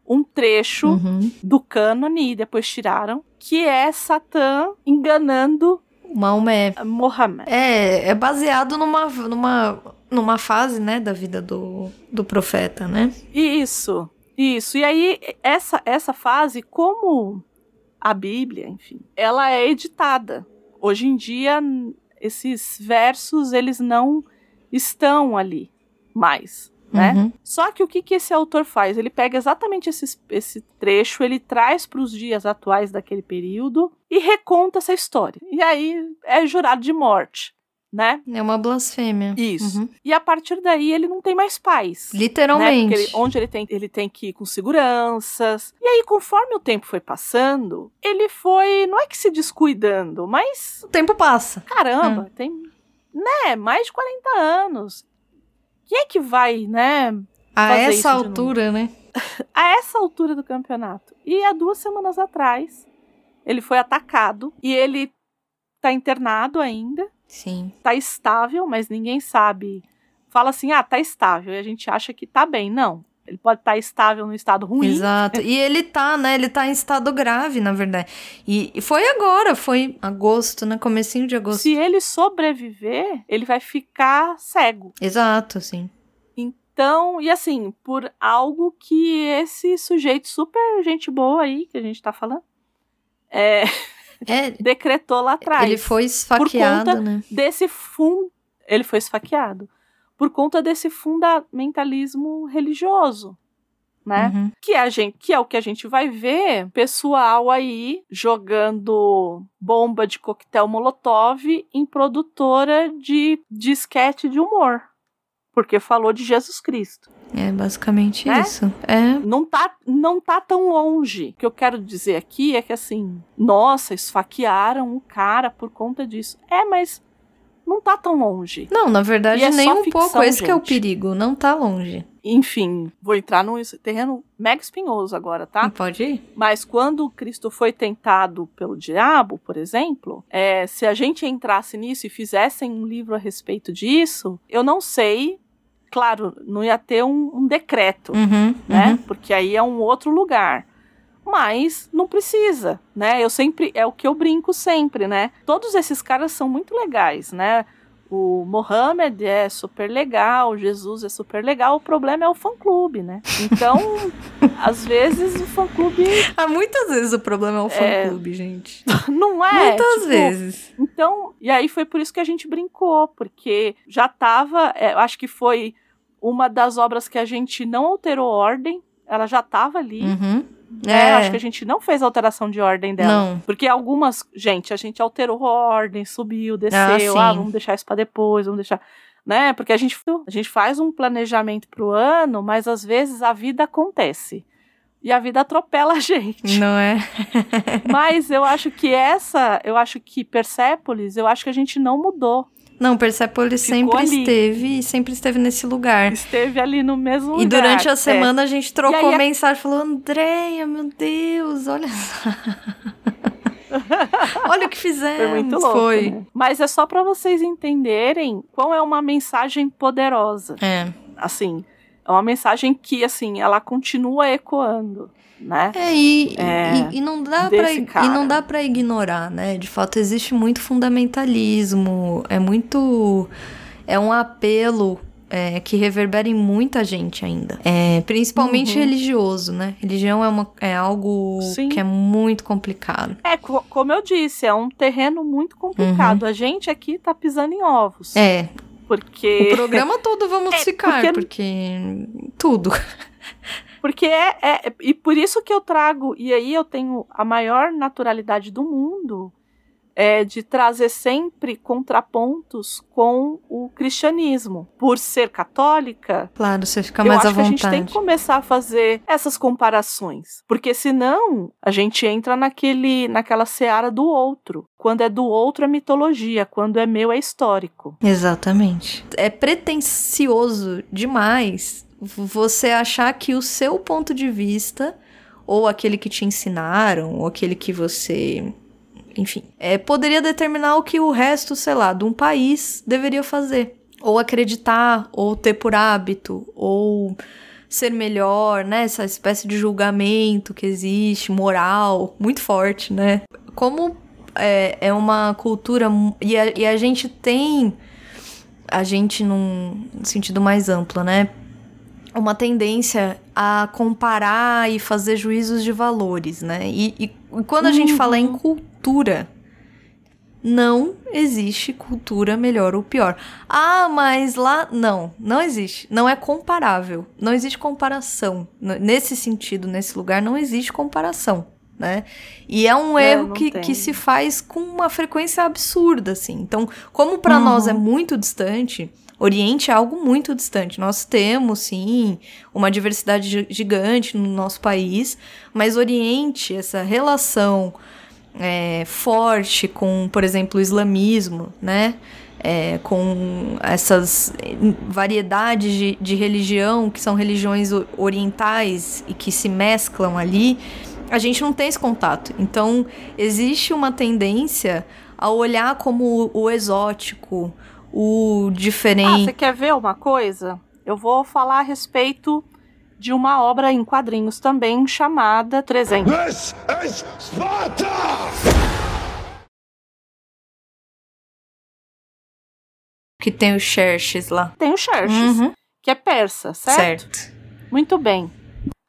um trecho uhum. do cânone e depois tiraram, que é Satã enganando Maomé. Mohammed. É, é baseado numa, numa, numa fase, né, da vida do, do profeta, né? Isso. Isso. E aí, essa, essa fase, como a Bíblia, enfim, ela é editada. Hoje em dia, esses versos, eles não estão ali mais. né? Uhum. Só que o que, que esse autor faz? Ele pega exatamente esse, esse trecho, ele traz para os dias atuais daquele período e reconta essa história. E aí é jurado de morte. Né? É uma blasfêmia. Isso. Uhum. E a partir daí ele não tem mais paz. Literalmente. Né? Ele, onde ele tem, ele tem que ir com seguranças. E aí, conforme o tempo foi passando, ele foi. Não é que se descuidando, mas. O tempo passa. Caramba, hum. tem. Né? Mais de 40 anos. Quem é que vai, né? A essa altura, né? a essa altura do campeonato. E há duas semanas atrás, ele foi atacado e ele tá internado ainda. Sim. Tá estável, mas ninguém sabe. Fala assim, ah, tá estável. E a gente acha que tá bem. Não. Ele pode estar tá estável no estado ruim. Exato. E ele tá, né? Ele tá em estado grave, na verdade. E foi agora, foi agosto, né? Comecinho de agosto. Se ele sobreviver, ele vai ficar cego. Exato, sim. Então, e assim, por algo que esse sujeito super gente boa aí, que a gente tá falando, é, é decretou lá atrás. Ele foi esfaqueado, né? Desse fundo. Ele foi esfaqueado por conta desse fundamentalismo religioso. Né? Uhum. Que, a gente, que é o que a gente vai ver pessoal aí jogando bomba de coquetel molotov em produtora de disquete de humor. Porque falou de Jesus Cristo. É basicamente né? isso. É. Não tá, não tá tão longe. O que eu quero dizer aqui é que assim, nossa, esfaquearam o cara por conta disso. É, mas não tá tão longe. Não, na verdade, é nem um ficção, pouco. Esse que é o perigo, não tá longe. Enfim, vou entrar num terreno mega espinhoso agora, tá? Pode ir. Mas quando Cristo foi tentado pelo diabo, por exemplo, é, se a gente entrasse nisso e fizessem um livro a respeito disso, eu não sei. Claro, não ia ter um, um decreto, uhum, né? Uhum. Porque aí é um outro lugar mas não precisa, né? Eu sempre é o que eu brinco sempre, né? Todos esses caras são muito legais, né? O Mohammed é super legal, Jesus é super legal, o problema é o fã-clube, né? Então, às vezes o fã-clube. Ah, muitas vezes o problema é o fã-clube, é... gente. Não é? Muitas tipo... vezes. Então, e aí foi por isso que a gente brincou, porque já tava, é, acho que foi uma das obras que a gente não alterou ordem, ela já tava ali. Uhum. É, é. acho que a gente não fez alteração de ordem dela. Não. Porque algumas, gente, a gente alterou a ordem, subiu, desceu, ah, ah vamos deixar isso para depois, vamos deixar, né? Porque a gente, a gente faz um planejamento pro ano, mas às vezes a vida acontece. E a vida atropela a gente. Não é? mas eu acho que essa, eu acho que Persépolis, eu acho que a gente não mudou. Não, Persepolis sempre ali. esteve e sempre esteve nesse lugar. Esteve ali no mesmo lugar. E durante a é. semana é. a gente trocou aí, mensagem, falou, Andréia, meu Deus, olha só. olha o que fizemos. Foi muito louco. Foi. Né? Mas é só para vocês entenderem qual é uma mensagem poderosa. É. Assim, é uma mensagem que, assim, ela continua ecoando né? É, e, é, e, e, não dá pra, e não dá para ignorar, né? De fato, existe muito fundamentalismo, é muito. É um apelo é, que reverbera em muita gente ainda. É, principalmente uhum. religioso, né? Religião é, uma, é algo Sim. que é muito complicado. É, co como eu disse, é um terreno muito complicado. Uhum. A gente aqui tá pisando em ovos. É. Porque. O programa todo vamos é, ficar, porque... porque. Tudo. Porque é, é. E por isso que eu trago. E aí eu tenho a maior naturalidade do mundo é, de trazer sempre contrapontos com o cristianismo. Por ser católica. Claro, você fica mais à vontade. a gente tem que começar a fazer essas comparações. Porque senão a gente entra naquele, naquela seara do outro. Quando é do outro é mitologia, quando é meu é histórico. Exatamente. É pretencioso demais você achar que o seu ponto de vista, ou aquele que te ensinaram, ou aquele que você. Enfim, é, poderia determinar o que o resto, sei lá, de um país deveria fazer. Ou acreditar, ou ter por hábito, ou ser melhor, né? Essa espécie de julgamento que existe, moral, muito forte, né? Como é, é uma cultura. E a, e a gente tem. A gente, num sentido mais amplo, né? Uma tendência a comparar e fazer juízos de valores, né? E, e quando a uhum. gente fala em uhum. cultura, não existe cultura melhor ou pior. Ah, mas lá. Não, não existe. Não é comparável. Não existe comparação. Nesse sentido, nesse lugar, não existe comparação. Né? E é um é, erro que, que se faz com uma frequência absurda, assim. Então, como para uhum. nós é muito distante, Oriente é algo muito distante. Nós temos, sim, uma diversidade gigante no nosso país, mas Oriente, essa relação é, forte com, por exemplo, o islamismo, né? É, com essas variedades de, de religião, que são religiões orientais e que se mesclam ali, a gente não tem esse contato. Então, existe uma tendência a olhar como o exótico, o diferente. Ah, você quer ver uma coisa? Eu vou falar a respeito de uma obra em quadrinhos também chamada 300. This is Sparta! Que tem o Xerxes lá. Tem o Xerxes, uhum. que é persa, certo? Certo. Muito bem.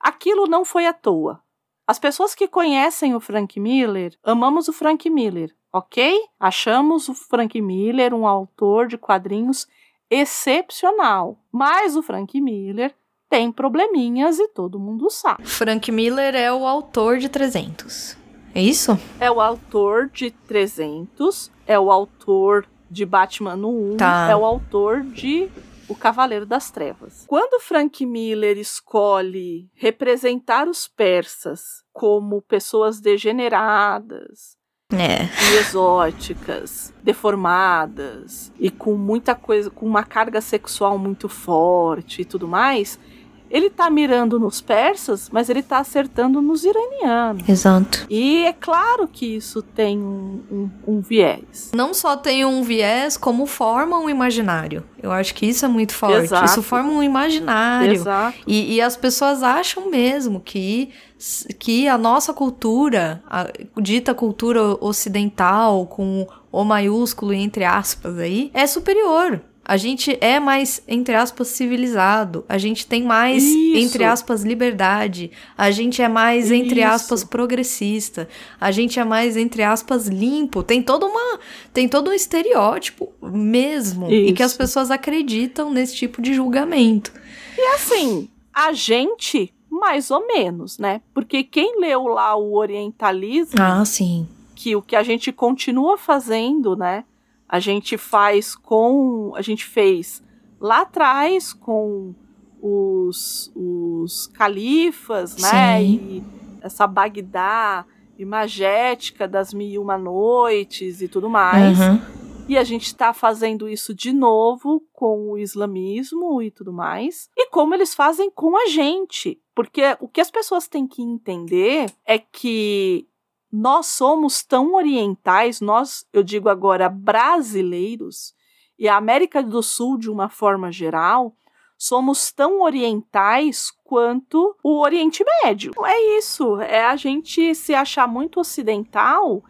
Aquilo não foi à toa. As pessoas que conhecem o Frank Miller, amamos o Frank Miller, ok? Achamos o Frank Miller um autor de quadrinhos excepcional. Mas o Frank Miller tem probleminhas e todo mundo sabe. Frank Miller é o autor de 300. É isso? É o autor de 300, é o autor de Batman no 1, tá. é o autor de O Cavaleiro das Trevas. Quando Frank Miller escolhe representar os persas como pessoas degeneradas, é. e exóticas, deformadas e com muita coisa, com uma carga sexual muito forte e tudo mais, ele tá mirando nos persas, mas ele tá acertando nos iranianos. Exato. E é claro que isso tem um, um, um, viés. Não só tem um viés, como forma um imaginário. Eu acho que isso é muito forte. Exato. Isso forma um imaginário. Exato. E, e as pessoas acham mesmo que, que a nossa cultura, a dita cultura ocidental, com o maiúsculo entre aspas aí, é superior a gente é mais, entre aspas, civilizado, a gente tem mais, Isso. entre aspas, liberdade, a gente é mais, Isso. entre aspas, progressista, a gente é mais, entre aspas, limpo. Tem todo uma, tem todo um estereótipo mesmo, Isso. e que as pessoas acreditam nesse tipo de julgamento. E assim, a gente, mais ou menos, né? Porque quem leu lá o orientalismo. Ah, sim. Que o que a gente continua fazendo, né? A gente faz com. A gente fez lá atrás com os, os califas, né? E essa Bagdá imagética das mil e uma noites e tudo mais. Uhum. E a gente está fazendo isso de novo com o islamismo e tudo mais. E como eles fazem com a gente. Porque o que as pessoas têm que entender é que nós somos tão orientais, nós, eu digo agora, brasileiros, e a América do Sul, de uma forma geral, somos tão orientais quanto o Oriente Médio. É isso, é a gente se achar muito ocidental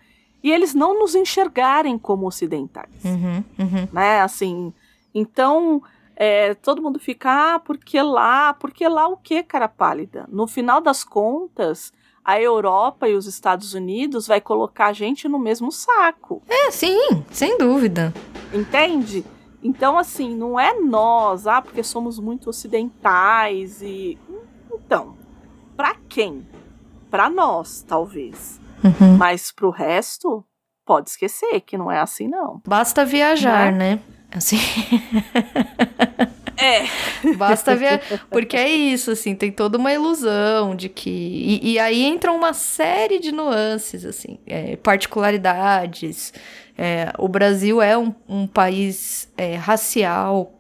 e eles não nos enxergarem como ocidentais. Uhum, uhum. Né? Assim, então. É, todo mundo fica, ah, porque lá? Porque lá o que, cara pálida? No final das contas, a Europa e os Estados Unidos vai colocar a gente no mesmo saco. É, sim, sem dúvida. Entende? Então, assim, não é nós, ah, porque somos muito ocidentais e. Então, para quem? Para nós, talvez. Uhum. Mas pro resto, pode esquecer que não é assim, não. Basta viajar, né? né? Assim. É. Basta ver. Porque é isso, assim, tem toda uma ilusão de que. E, e aí entram uma série de nuances, assim, é, particularidades. É, o Brasil é um, um país é, racial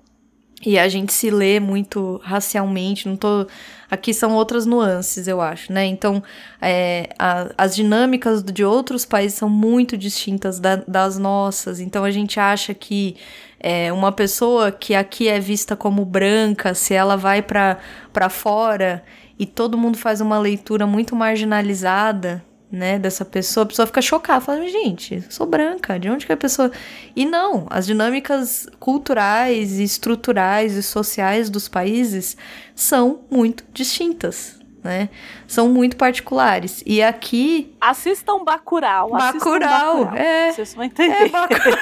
e a gente se lê muito racialmente, não tô. Aqui são outras nuances, eu acho, né? Então, é, a, as dinâmicas de outros países são muito distintas da, das nossas. Então, a gente acha que é, uma pessoa que aqui é vista como branca, se ela vai para fora e todo mundo faz uma leitura muito marginalizada, né, dessa pessoa, a pessoa fica chocada, fala, gente, sou branca, de onde que a pessoa... E não, as dinâmicas culturais, estruturais e sociais dos países são muito distintas, né? São muito particulares. E aqui. Assistam Bacurau. Bacurau, Bacurau. é. Vocês vão entender. É, Bacurau.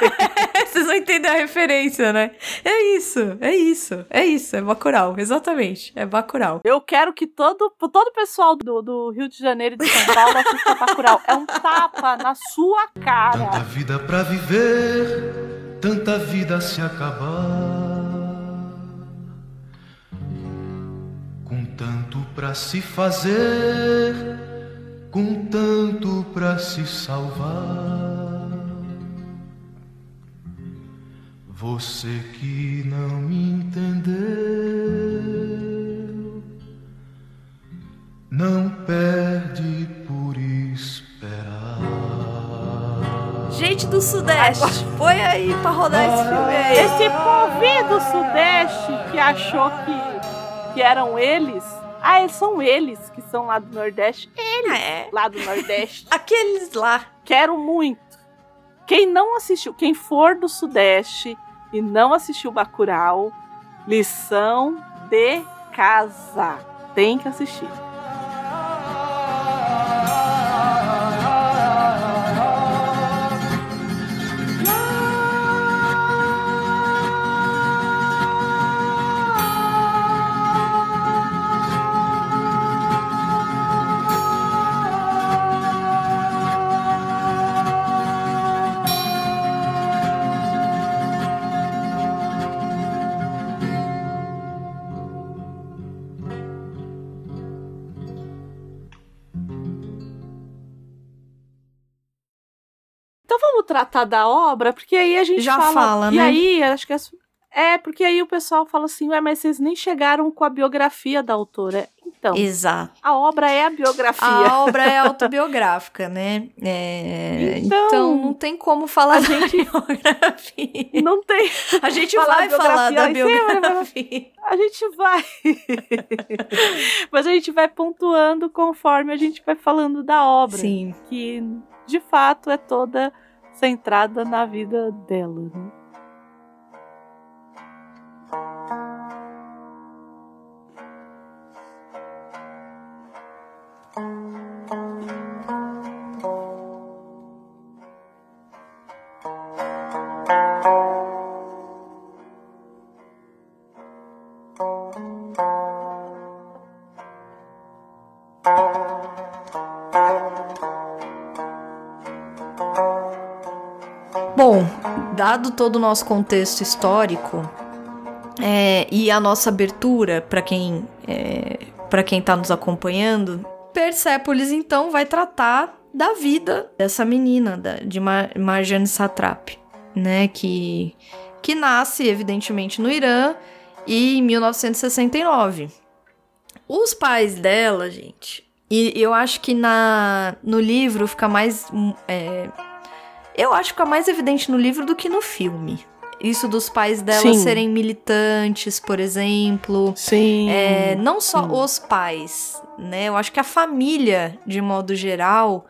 Vocês vão entender a referência, né? É isso, é isso, é isso, é Bacurau, exatamente. É Bacurau. Eu quero que todo, todo o pessoal do, do Rio de Janeiro e de São Paulo assista Bacurau. É um tapa na sua cara. Tanta vida pra viver, tanta vida se acabar. Para se fazer, com tanto para se salvar. Você que não me entendeu, não perde por esperar. Gente do Sudeste, põe aí pra rodar esse filme aí. Esse povo do Sudeste que achou que que eram eles. Ah, eles são eles que são lá do Nordeste. Eles é. lá do Nordeste. Aqueles lá. Quero muito. Quem não assistiu, quem for do Sudeste e não assistiu Bacurau, lição de casa. Tem que assistir. Tratar da obra, porque aí a gente já fala, fala e né? aí acho que é, é porque aí o pessoal fala assim, ué, mas vocês nem chegaram com a biografia da autora. Então, Exato. a obra é a biografia. A obra é autobiográfica, né? É, então, então, não tem como falar a gente biografia. Não tem. A gente vai falar da biografia. A gente vai. Mas a gente vai pontuando conforme a gente vai falando da obra. Sim. Que de fato é toda centrada na vida dela. Né? Dado todo o nosso contexto histórico é, e a nossa abertura para quem é, para quem está nos acompanhando, Persépolis então vai tratar da vida dessa menina, da, de Mar Marjane Satrap, né, que que nasce evidentemente no Irã e em 1969. Os pais dela, gente, e eu acho que na no livro fica mais é, eu acho que é mais evidente no livro do que no filme. Isso dos pais dela sim. serem militantes, por exemplo. Sim. É, não só sim. os pais, né? Eu acho que a família, de modo geral,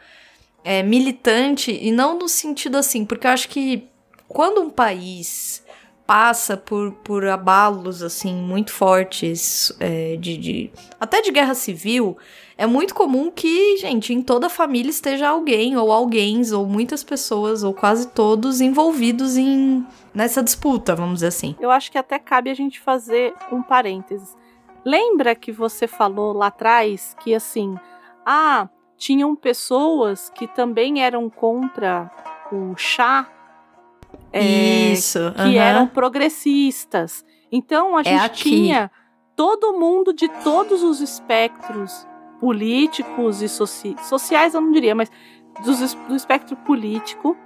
é militante, e não no sentido assim, porque eu acho que quando um país passa por, por abalos assim muito fortes é, de, de até de guerra civil é muito comum que, gente, em toda família esteja alguém ou alguém ou muitas pessoas ou quase todos envolvidos em nessa disputa, vamos dizer assim. Eu acho que até cabe a gente fazer um parênteses. Lembra que você falou lá atrás que assim, ah, tinham pessoas que também eram contra o chá, é, Isso, que eram progressistas. Então a é gente é tinha todo mundo de todos os espectros políticos e soci sociais, eu não diria, mas do, do espectro político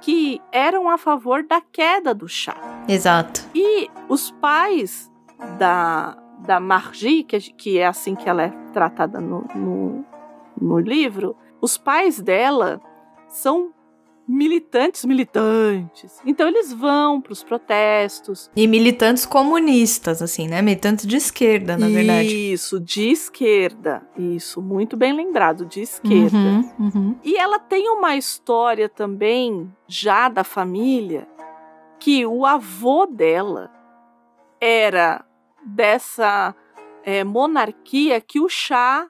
que eram a favor da queda do chá. Exato. E os pais da, da Margie, que, que é assim que ela é tratada no, no, no livro, os pais dela são militantes militantes. Então eles vão para os protestos. E militantes comunistas, assim, né? Militantes de esquerda, na verdade. Isso, de esquerda. Isso, muito bem lembrado, de esquerda. Uhum, uhum. E ela tem uma história também, já da família, que o avô dela era dessa é, monarquia que o chá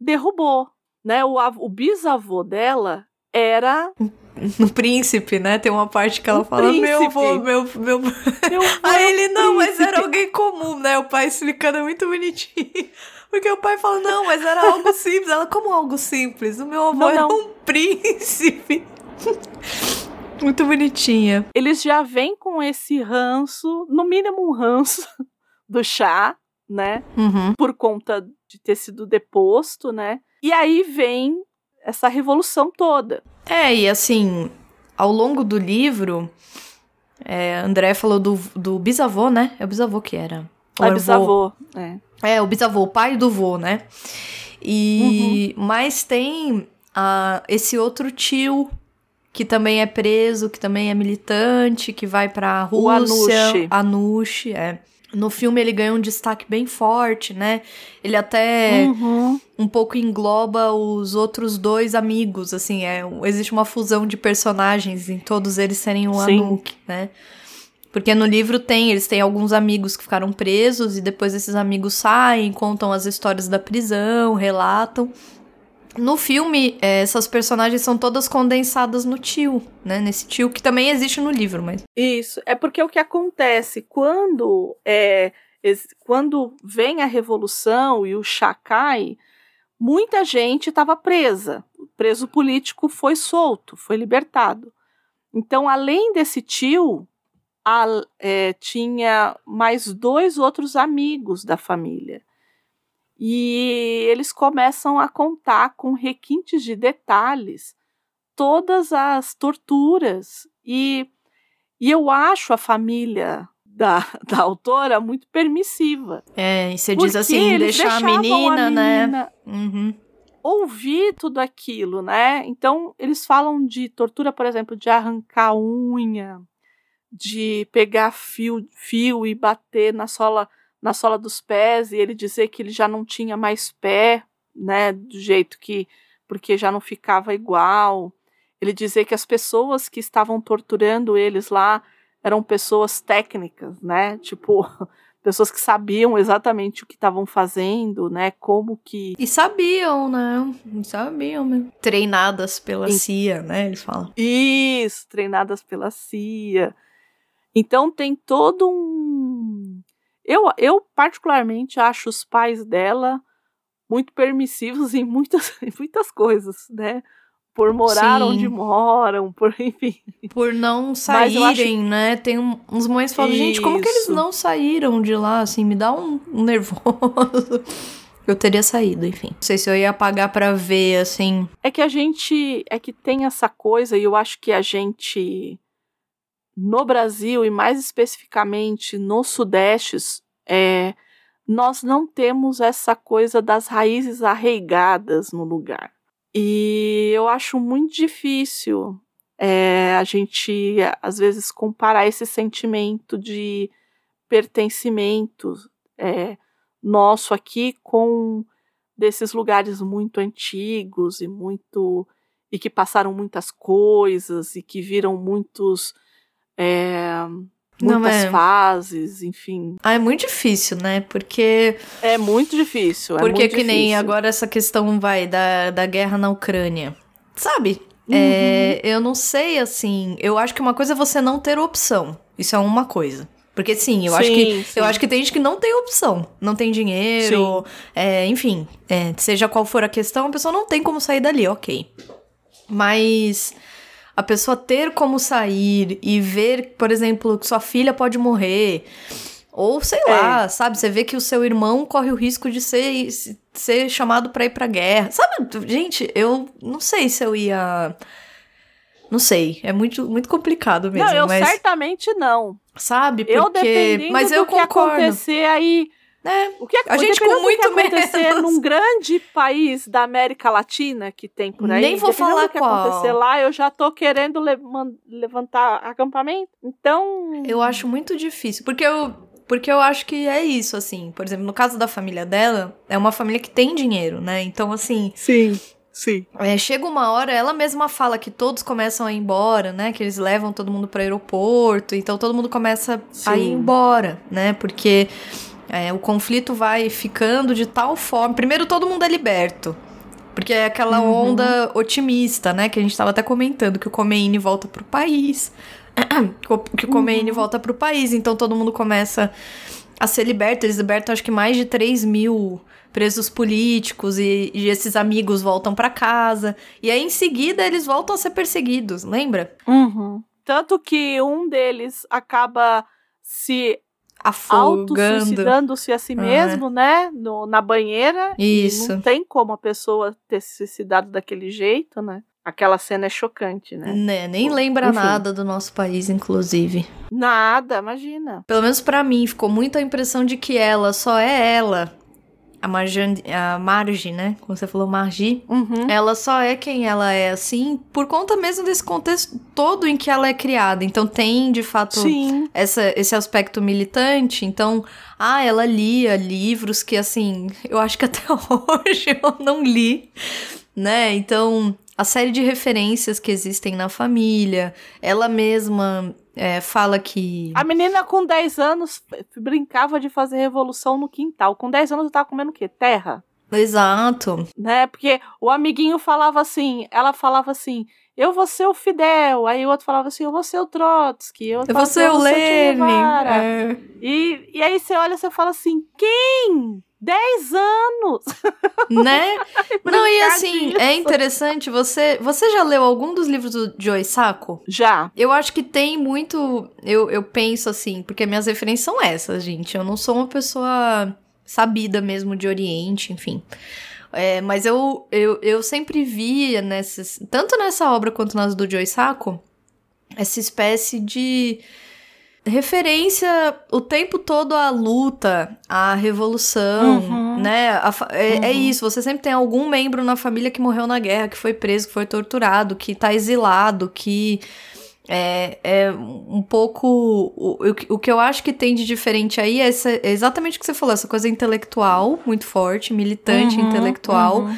derrubou, né? O, o bisavô dela era no príncipe, né? Tem uma parte que ela o fala: príncipe. Meu avô, meu. meu... meu Aí ele, não, príncipe. mas era alguém comum, né? O pai explicando é muito bonitinho. Porque o pai fala: Não, mas era algo simples. Ela, como algo simples? O meu avô não, era não. um príncipe. muito bonitinha. Eles já vêm com esse ranço, no mínimo um ranço, do chá, né? Uhum. Por conta de ter sido deposto, né? E aí vem essa revolução toda. É, e assim, ao longo do livro, é, André falou do, do bisavô, né? É o bisavô que era. O é bisavô, é. É, o bisavô, o pai do vô, né? E uhum. mas tem uh, esse outro tio que também é preso, que também é militante, que vai pra Rússia. O Anush. Anush, é. No filme ele ganha um destaque bem forte, né? Ele até uhum. um pouco engloba os outros dois amigos, assim, é, existe uma fusão de personagens em todos eles serem um Anuk, né? Porque no livro tem, eles têm alguns amigos que ficaram presos e depois esses amigos saem, contam as histórias da prisão, relatam. No filme, é, essas personagens são todas condensadas no tio, né? Nesse tio que também existe no livro, mas. Isso. É porque o que acontece quando é, quando vem a revolução e o chá cai, muita gente estava presa. O preso político foi solto, foi libertado. Então, além desse tio, a, é, tinha mais dois outros amigos da família. E eles começam a contar com requintes de detalhes todas as torturas. E, e eu acho a família da, da autora muito permissiva. É, e você diz assim, deixar a menina, a né? menina, né? Uhum. Ouvir tudo aquilo, né? Então, eles falam de tortura, por exemplo, de arrancar unha, de pegar fio, fio e bater na sola na sola dos pés e ele dizer que ele já não tinha mais pé, né, do jeito que porque já não ficava igual. Ele dizer que as pessoas que estavam torturando eles lá eram pessoas técnicas, né? Tipo, pessoas que sabiam exatamente o que estavam fazendo, né? Como que. E sabiam, né? Sabiam, né? Treinadas pela e... CIA, né? Eles falam. Isso, treinadas pela CIA. Então tem todo um eu, eu particularmente acho os pais dela muito permissivos em muitas, em muitas coisas, né? Por morar Sim. onde moram, por enfim. Por não saírem, acho... né? Tem uns momentos que falam, gente, como que eles não saíram de lá? Assim, me dá um, um nervoso. Eu teria saído, enfim. Não sei se eu ia pagar para ver, assim. É que a gente. É que tem essa coisa, e eu acho que a gente no Brasil e mais especificamente no Sudeste, é, nós não temos essa coisa das raízes arraigadas no lugar. E eu acho muito difícil é, a gente, às vezes, comparar esse sentimento de pertencimento é, nosso aqui com desses lugares muito antigos e muito e que passaram muitas coisas e que viram muitos é, muitas Não, é... fases, enfim. Ah, é muito difícil, né? Porque. É muito difícil. É porque muito que difícil. nem agora essa questão vai da, da guerra na Ucrânia. Sabe? Uhum. É, eu não sei, assim. Eu acho que uma coisa é você não ter opção. Isso é uma coisa. Porque sim, eu sim, acho que sim. eu acho que tem gente que não tem opção, não tem dinheiro, é, enfim, é, seja qual for a questão, a pessoa não tem como sair dali, ok. Mas a pessoa ter como sair e ver, por exemplo, que sua filha pode morrer. Ou sei é. lá, sabe? Você vê que o seu irmão corre o risco de ser, ser chamado para ir pra guerra. Sabe, gente, eu não sei se eu ia. Não sei, é muito, muito complicado mesmo. Não, eu mas... certamente não. Sabe? Porque... Eu dependendo mas eu do concordo. que acontecer aí né? O que a gente com muito que acontecer menos. num grande país da América Latina que tem por aí. Nem vou falar o que qual. acontecer lá, eu já tô querendo le levantar acampamento. Então, eu acho muito difícil, porque eu porque eu acho que é isso assim. Por exemplo, no caso da família dela, é uma família que tem dinheiro, né? Então assim, Sim. Sim. É, chega uma hora, ela mesma fala que todos começam a ir embora, né? Que eles levam todo mundo para aeroporto, então todo mundo começa Sim. a ir embora, né? Porque é, o conflito vai ficando de tal forma. Primeiro, todo mundo é liberto. Porque é aquela uhum. onda otimista, né? Que a gente tava até comentando, que o Khomeini volta pro país. que o Khomeini uhum. volta pro país, então todo mundo começa a ser liberto. Eles libertam acho que mais de 3 mil presos políticos e, e esses amigos voltam para casa. E aí em seguida eles voltam a ser perseguidos, lembra? Uhum. Tanto que um deles acaba se auto-suicidando-se a si mesmo, é. né? No, na banheira. Isso. não tem como a pessoa ter se suicidado daquele jeito, né? Aquela cena é chocante, né? né nem lembra Enfim. nada do nosso país, inclusive. Nada, imagina. Pelo menos para mim, ficou muito a impressão de que ela só é ela a, Marjan, a Margie, né? Como você falou, Margie, uhum. ela só é quem ela é, assim, por conta mesmo desse contexto todo em que ela é criada. Então tem, de fato, essa, esse aspecto militante. Então, ah, ela lia livros que, assim, eu acho que até hoje eu não li, né? Então, a série de referências que existem na família, ela mesma é, fala que. A menina com 10 anos brincava de fazer revolução no quintal. Com 10 anos eu tava comendo o quê? Terra. Exato. Né? Porque o amiguinho falava assim, ela falava assim, eu vou ser o Fidel. Aí o outro falava assim, eu vou ser o Trotsky. Eu, eu vou ser o Lenin. É. E, e aí você olha e você fala assim, quem? 10 anos! Né? Não, e assim, disso. é interessante, você você já leu algum dos livros do Joe Sacco? Já. Eu acho que tem muito, eu, eu penso assim, porque minhas referências são essas, gente. Eu não sou uma pessoa sabida mesmo de Oriente, enfim. É, mas eu, eu, eu sempre via nessas, tanto nessa obra quanto nas do Joe Sacco, essa espécie de referência o tempo todo à luta, à revolução, uhum. né? A, é, é uhum. é, isso, você sempre tem algum membro na família que morreu na guerra, que foi preso, que foi torturado, que tá exilado, que é, é um pouco. O, o que eu acho que tem de diferente aí é, essa, é exatamente o que você falou, essa coisa intelectual muito forte, militante uhum, intelectual. Uhum.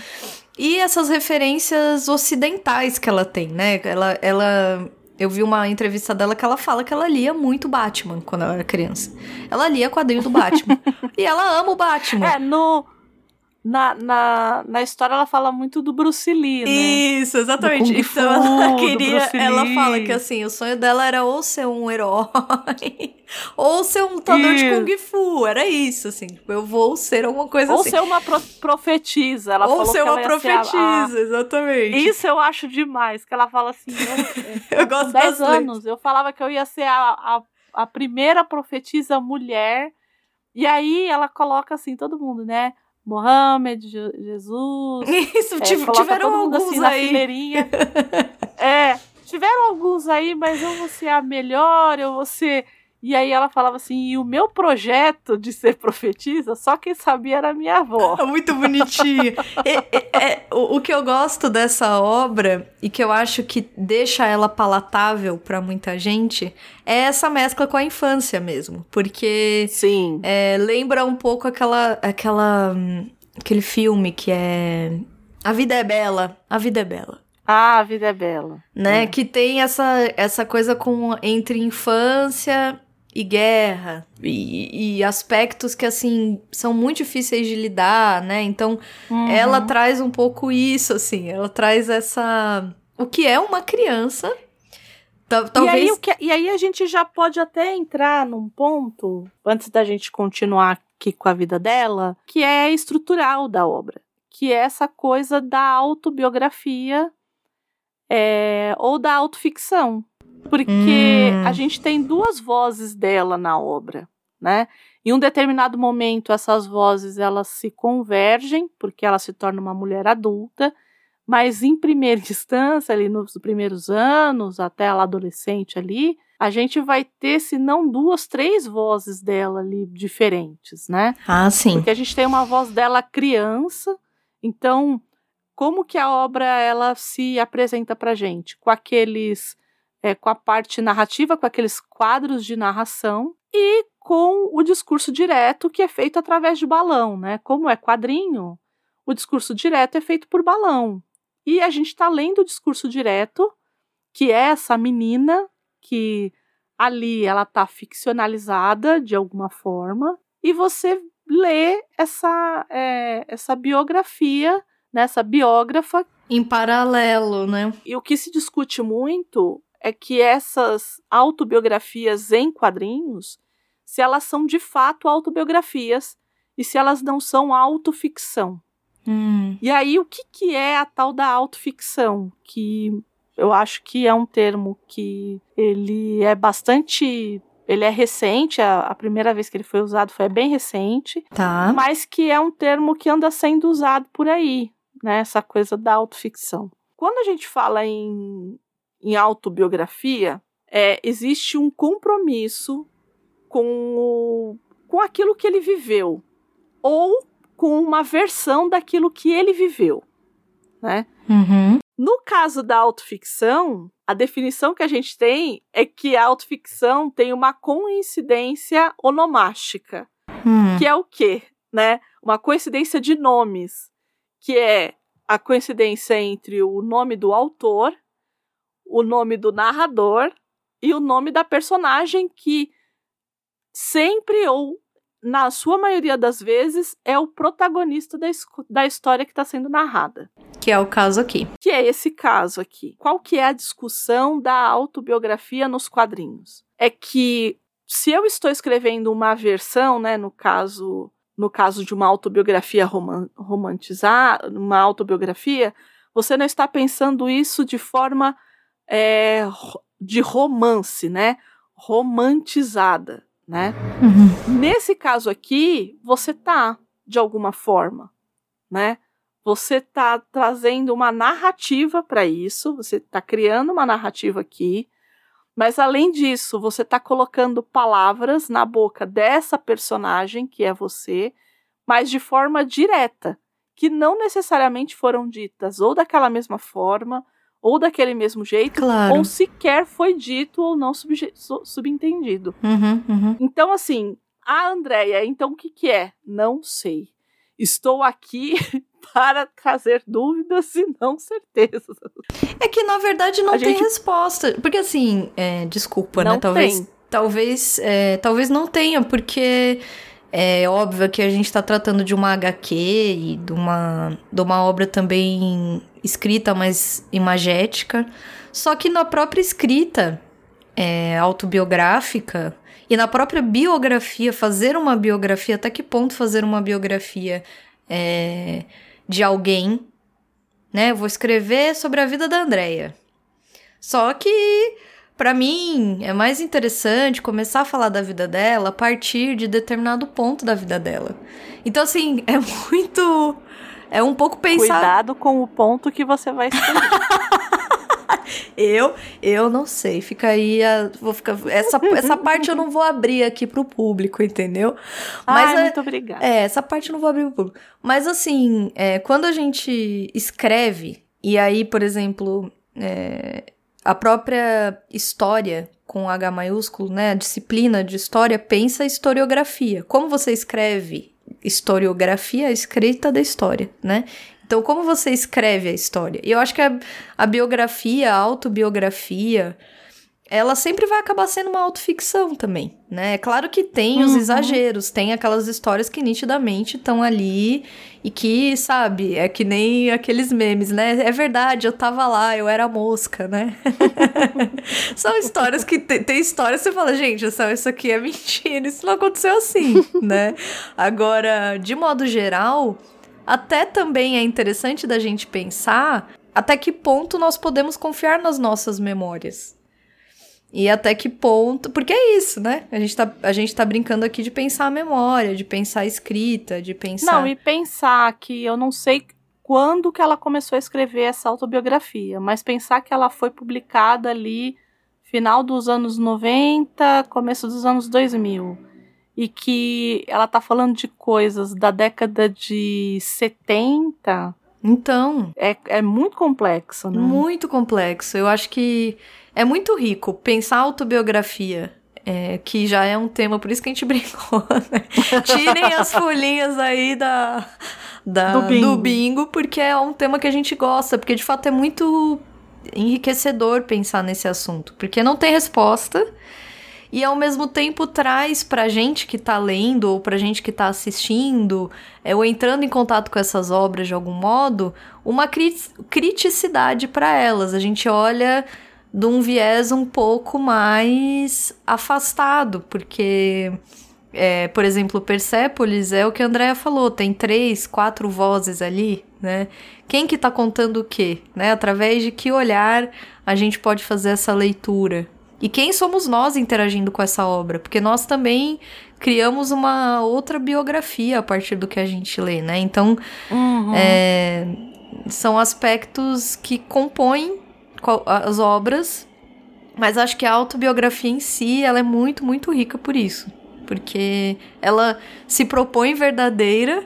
E essas referências ocidentais que ela tem, né? Ela, ela eu vi uma entrevista dela que ela fala que ela lia muito Batman quando ela era criança. Ela lia quadrinho do Batman. e ela ama o Batman. É, no. Na, na, na história ela fala muito do Bruce Lee, né? Isso, exatamente. então ela queria. Ela fala que assim, o sonho dela era ou ser um herói, ou ser um lutador de Kung Fu. Era isso, assim. Tipo, eu vou ser alguma coisa ou assim. Ou ser uma pro profetisa. Ela ou ser uma profetisa, a, a... exatamente. Isso eu acho demais. Que ela fala assim. Eu, eu gosto 10 anos, eu falava que eu ia ser a, a, a primeira profetisa mulher. E aí ela coloca assim, todo mundo, né? Mohamed, Jesus. Isso, é, tiveram alguns assim, aí. é, tiveram alguns aí, mas eu vou ser a melhor, eu vou ser. E aí ela falava assim: e o meu projeto de ser profetisa, só quem sabia era a minha avó. Muito bonitinho. é, é, o, o, que eu gosto dessa obra e que eu acho que deixa ela palatável para muita gente é essa mescla com a infância mesmo. Porque Sim. É, lembra um pouco aquela, aquela. aquele filme que é. A Vida é Bela. A Vida é Bela. Ah, a vida é bela. Né? É. Que tem essa, essa coisa com entre infância e guerra e, e, aspectos que assim são muito difíceis de lidar, né? Então uhum. ela traz um pouco isso, assim, ela traz essa o que é uma criança. Talvez... E, aí, que, e aí a gente já pode até entrar num ponto, antes da gente continuar aqui com a vida dela, que é estrutural da obra, que é essa coisa da autobiografia é, ou da autoficção. Porque hum. a gente tem duas vozes dela na obra, né? Em um determinado momento, essas vozes elas se convergem, porque ela se torna uma mulher adulta, mas em primeira instância, ali nos primeiros anos, até ela adolescente ali, a gente vai ter, se não duas, três vozes dela ali diferentes, né? Ah, sim. Porque a gente tem uma voz dela criança, então como que a obra ela se apresenta pra gente? Com aqueles é, com a parte narrativa, com aqueles quadros de narração e com o discurso direto que é feito através de balão, né? Como é quadrinho, o discurso direto é feito por balão. E a gente está lendo o discurso direto, que é essa menina que ali ela está ficcionalizada de alguma forma, e você lê essa, é, essa biografia nessa biógrafa. Em paralelo, né? E o que se discute muito é que essas autobiografias em quadrinhos, se elas são de fato autobiografias e se elas não são autoficção. Hum. E aí, o que, que é a tal da autoficção? Que eu acho que é um termo que ele é bastante. Ele é recente, a, a primeira vez que ele foi usado foi bem recente. Tá. Mas que é um termo que anda sendo usado por aí, né? Essa coisa da autoficção. Quando a gente fala em, em autobiografia, é, existe um compromisso com, o, com aquilo que ele viveu. Ou com uma versão daquilo que ele viveu, né? Uhum. No caso da autoficção, a definição que a gente tem é que a autoficção tem uma coincidência onomástica, hum. que é o quê? Né? Uma coincidência de nomes, que é a coincidência entre o nome do autor, o nome do narrador e o nome da personagem que sempre ou na sua maioria das vezes, é o protagonista da, da história que está sendo narrada. Que é o caso aqui. Que é esse caso aqui. Qual que é a discussão da autobiografia nos quadrinhos? É que se eu estou escrevendo uma versão, né, no caso, no caso de uma autobiografia rom romantizada, uma autobiografia, você não está pensando isso de forma é, de romance, né, romantizada né? Uhum. Nesse caso aqui, você tá de alguma forma, né? Você tá trazendo uma narrativa para isso, você tá criando uma narrativa aqui, mas além disso, você tá colocando palavras na boca dessa personagem que é você, mas de forma direta, que não necessariamente foram ditas ou daquela mesma forma, ou daquele mesmo jeito, claro. ou sequer foi dito ou não sub subentendido. Uhum, uhum. Então, assim, a Andrea, então o que, que é? Não sei. Estou aqui para trazer dúvidas e não certezas. É que, na verdade, não a tem gente... resposta. Porque, assim, é, desculpa, não né? Talvez, tem. talvez, é, talvez não tenha, porque é óbvio que a gente está tratando de uma HQ e de uma, de uma obra também escrita, mais imagética. Só que na própria escrita é, autobiográfica e na própria biografia, fazer uma biografia, até que ponto fazer uma biografia é, de alguém, né? Eu vou escrever sobre a vida da Andrea. Só que para mim é mais interessante começar a falar da vida dela a partir de determinado ponto da vida dela. Então assim, é muito é um pouco pensar. Cuidado com o ponto que você vai escolher. eu, eu não sei. Fica aí, a, vou ficar. Essa, essa parte eu não vou abrir aqui pro público, entendeu? Mas Ai, é, muito obrigada. É, essa parte eu não vou abrir pro público. Mas assim, é, quando a gente escreve e aí, por exemplo, é, a própria história com H maiúsculo, né? A disciplina de história pensa historiografia. Como você escreve historiografia, a escrita da história, né? Então, como você escreve a história? E eu acho que a, a biografia, a autobiografia, ela sempre vai acabar sendo uma autoficção também, né? É claro que tem os uhum. exageros, tem aquelas histórias que nitidamente estão ali e que, sabe, é que nem aqueles memes, né? É verdade, eu tava lá, eu era mosca, né? São histórias que tem, tem histórias que você fala, gente, isso aqui é mentira, isso não aconteceu assim, né? Agora, de modo geral, até também é interessante da gente pensar até que ponto nós podemos confiar nas nossas memórias. E até que ponto. Porque é isso, né? A gente, tá, a gente tá brincando aqui de pensar a memória, de pensar a escrita, de pensar. Não, e pensar que eu não sei quando que ela começou a escrever essa autobiografia, mas pensar que ela foi publicada ali final dos anos 90, começo dos anos 2000. E que ela tá falando de coisas da década de 70. Então. É, é muito complexo, né? Muito complexo. Eu acho que é muito rico pensar autobiografia. É, que já é um tema, por isso que a gente brincou, né? Tirem as folhinhas aí da, da do, bingo. do bingo, porque é um tema que a gente gosta, porque de fato é muito enriquecedor pensar nesse assunto, porque não tem resposta. e ao mesmo tempo traz pra gente que tá lendo ou pra gente que tá assistindo é, ou entrando em contato com essas obras de algum modo, uma criticidade para elas. A gente olha de um viés um pouco mais afastado, porque, é, por exemplo, Persépolis é o que a Andrea falou, tem três, quatro vozes ali, né? Quem que tá contando o quê? Né? Através de que olhar a gente pode fazer essa leitura? E quem somos nós interagindo com essa obra? Porque nós também criamos uma outra biografia a partir do que a gente lê, né? Então, uhum. é, são aspectos que compõem as obras, mas acho que a autobiografia em si, ela é muito, muito rica por isso. Porque ela se propõe verdadeira,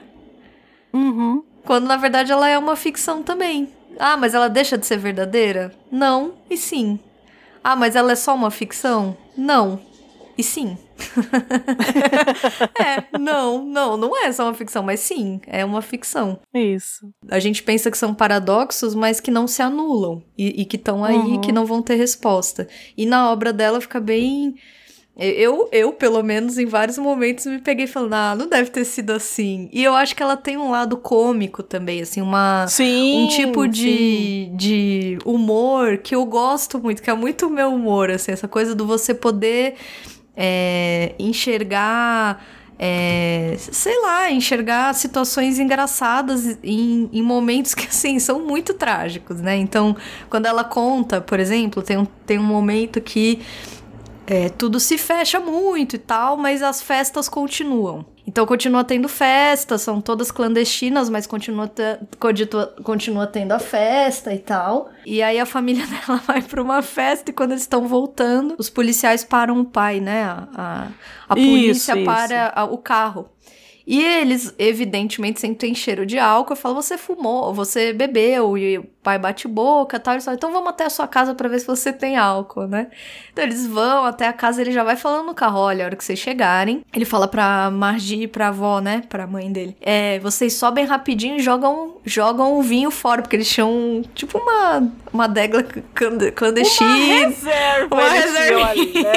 uhum. quando na verdade ela é uma ficção também. Ah, mas ela deixa de ser verdadeira? Não e sim. Ah, mas ela é só uma ficção? Não e sim. é, não, não, não é só uma ficção, mas sim, é uma ficção. Isso. A gente pensa que são paradoxos, mas que não se anulam e, e que estão aí uhum. que não vão ter resposta. E na obra dela fica bem. Eu, eu, pelo menos, em vários momentos me peguei falando, ah, não deve ter sido assim. E eu acho que ela tem um lado cômico também, assim, uma. Sim. Um tipo de, de humor que eu gosto muito, que é muito o meu humor, assim, essa coisa do você poder é, enxergar. É, sei lá, enxergar situações engraçadas em, em, momentos que, assim, são muito trágicos, né? Então, quando ela conta, por exemplo, tem um, tem um momento que é, tudo se fecha muito e tal, mas as festas continuam. Então continua tendo festa, são todas clandestinas, mas continua, te, continua tendo a festa e tal. E aí a família dela vai pra uma festa e quando eles estão voltando, os policiais param o pai, né? A, a, a polícia isso, para isso. A, o carro. E eles, evidentemente, sentem cheiro de álcool e falam: você fumou, você bebeu, e o pai bate boca tal. Eles falam, então vamos até a sua casa para ver se você tem álcool, né? Então eles vão até a casa, ele já vai falando no carro: olha, a hora que vocês chegarem. Ele fala pra Margie, pra avó, né? Pra mãe dele: é, vocês sobem rapidinho e jogam, jogam o vinho fora, porque eles tinham tipo uma, uma degla clandestina. Uma reserva, uma reserva. Ali, né?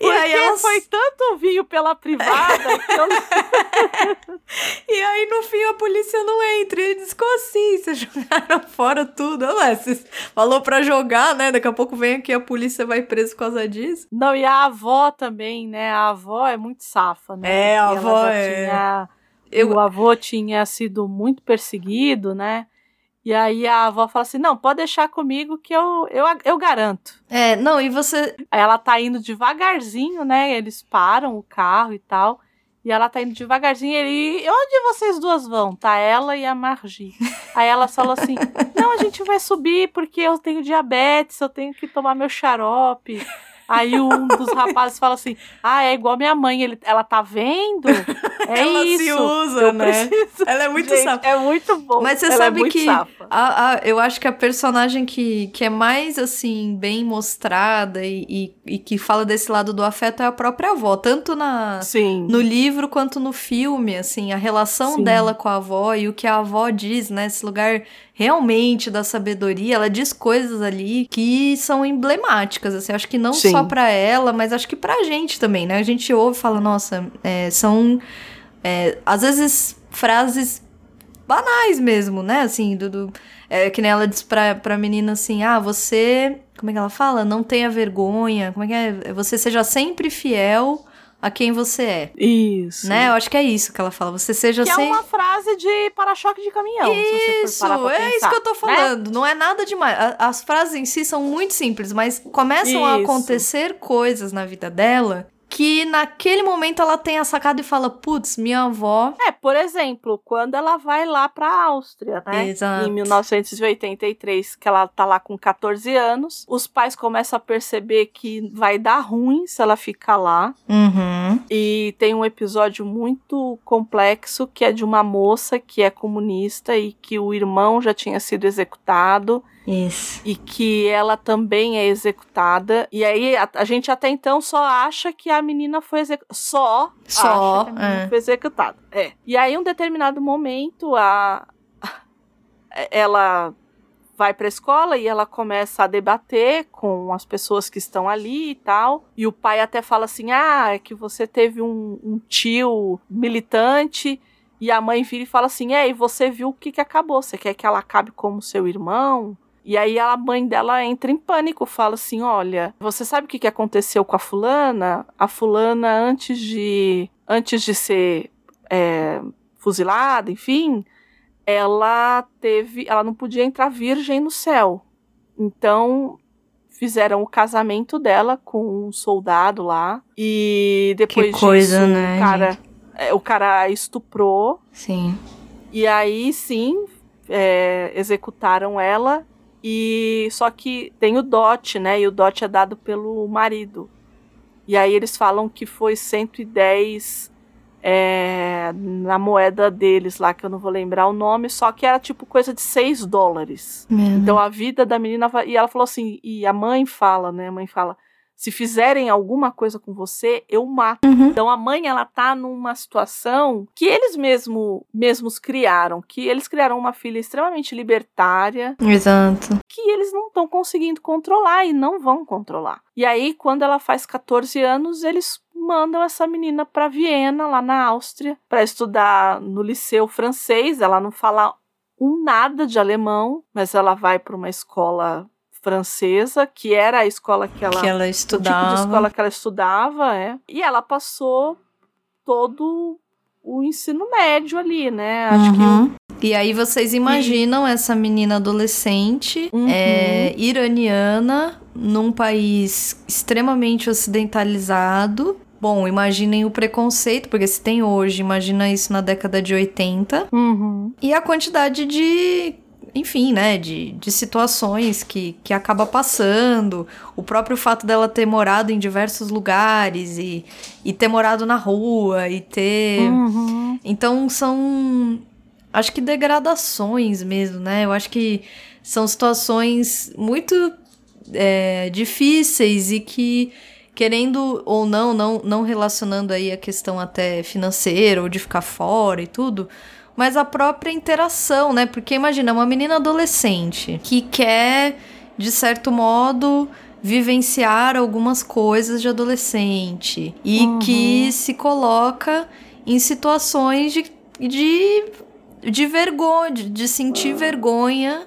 e porque aí elas... foi tanto vinho pela privada que eu e aí, no fim, a polícia não entra. E ele diz, como assim? Vocês jogaram fora tudo? Ué, vocês falou pra jogar, né? Daqui a pouco vem aqui a polícia vai preso por causa disso. Não, e a avó também, né? A avó é muito safa, né? É, a avó é... Tinha... Eu... O avô tinha sido muito perseguido, né? E aí a avó fala assim: não, pode deixar comigo que eu, eu, eu garanto. É, não, e você. Ela tá indo devagarzinho, né? Eles param o carro e tal. E ela tá indo devagarzinho. Ele, onde vocês duas vão? Tá ela e a Margi. Aí ela falou assim: Não, a gente vai subir porque eu tenho diabetes, eu tenho que tomar meu xarope. Aí um dos rapazes fala assim: Ah, é igual minha mãe, ele, ela tá vendo? É ela isso. se usa, né? Preciso... Ela é muito Gente, safa. É muito bom. Mas você ela é sabe é que a, a, eu acho que a personagem que, que é mais assim, bem mostrada e, e, e, que fala desse lado do afeto é a própria avó, tanto na Sim. no livro quanto no filme, assim, a relação Sim. dela com a avó e o que a avó diz, né? Esse lugar realmente da sabedoria, ela diz coisas ali que são emblemáticas, assim, acho que não Sim. só para ela, mas acho que pra gente também, né? A gente ouve e fala, nossa, é, são é, às vezes frases banais mesmo, né? Assim, do, do é, que nem ela diz pra, pra menina assim, ah, você, como é que ela fala? Não tenha vergonha, como é que é? Você seja sempre fiel a quem você é. Isso. Né? Eu acho que é isso que ela fala. Você seja que sem... é uma frase de para-choque de caminhão. Isso, é isso que eu tô né? falando. Né? Não é nada demais. As frases em si são muito simples, mas começam isso. a acontecer coisas na vida dela que naquele momento ela tenha sacado e fala, putz, minha avó. É, por exemplo, quando ela vai lá pra Áustria, né? Exato. Em 1983, que ela tá lá com 14 anos, os pais começam a perceber que vai dar ruim se ela ficar lá. Uhum. E tem um episódio muito complexo que é de uma moça que é comunista e que o irmão já tinha sido executado. Isso. E que ela também é executada. E aí a, a gente até então só acha que a menina foi executada. Só, só acha que a menina é. foi executada. É. E aí, em um determinado momento, a, ela vai para a escola e ela começa a debater com as pessoas que estão ali e tal. E o pai até fala assim: ah, é que você teve um, um tio militante. E a mãe vira e fala assim: é, e você viu o que, que acabou? Você quer que ela acabe como seu irmão? E aí a mãe dela entra em pânico, fala assim: olha, você sabe o que, aconteceu com a fulana? A fulana, antes de. antes de ser é, fuzilada, enfim, ela teve, ela não podia entrar virgem no céu. Então fizeram o casamento dela com um soldado lá e depois que coisa, disso, né, o cara, é, o cara estuprou. Sim. E aí sim é, executaram ela e só que tem o dote, né? E o dote é dado pelo marido. E aí eles falam que foi 110 é, na moeda deles lá, que eu não vou lembrar o nome, só que era tipo coisa de 6 dólares. Então a vida da menina. E ela falou assim, e a mãe fala, né? A mãe fala: se fizerem alguma coisa com você, eu mato. Uhum. Então a mãe ela tá numa situação que eles mesmo mesmos criaram, que eles criaram uma filha extremamente libertária. Exato. Que eles não estão conseguindo controlar e não vão controlar. E aí quando ela faz 14 anos, eles mandam essa menina para Viena, lá na Áustria, para estudar no liceu francês. Ela não fala um nada de alemão, mas ela vai para uma escola francesa, que era a escola que ela, que ela estudava. Tipo de escola que ela estudava, é. E ela passou todo o ensino médio ali, né? Acho uhum. que e aí vocês imaginam e... essa menina adolescente, uhum. é, iraniana, num país extremamente ocidentalizado. Bom, imaginem o preconceito, porque se tem hoje, imagina isso na década de 80. Uhum. E a quantidade de enfim, né, de, de situações que, que acaba passando, o próprio fato dela ter morado em diversos lugares e, e ter morado na rua e ter. Uhum. Então são. Acho que degradações mesmo, né? Eu acho que são situações muito é, difíceis e que querendo ou não, não, não relacionando aí a questão até financeira ou de ficar fora e tudo, mas a própria interação, né? Porque imagina, uma menina adolescente que quer, de certo modo, vivenciar algumas coisas de adolescente e uhum. que se coloca em situações de, de, de vergonha, de, de sentir vergonha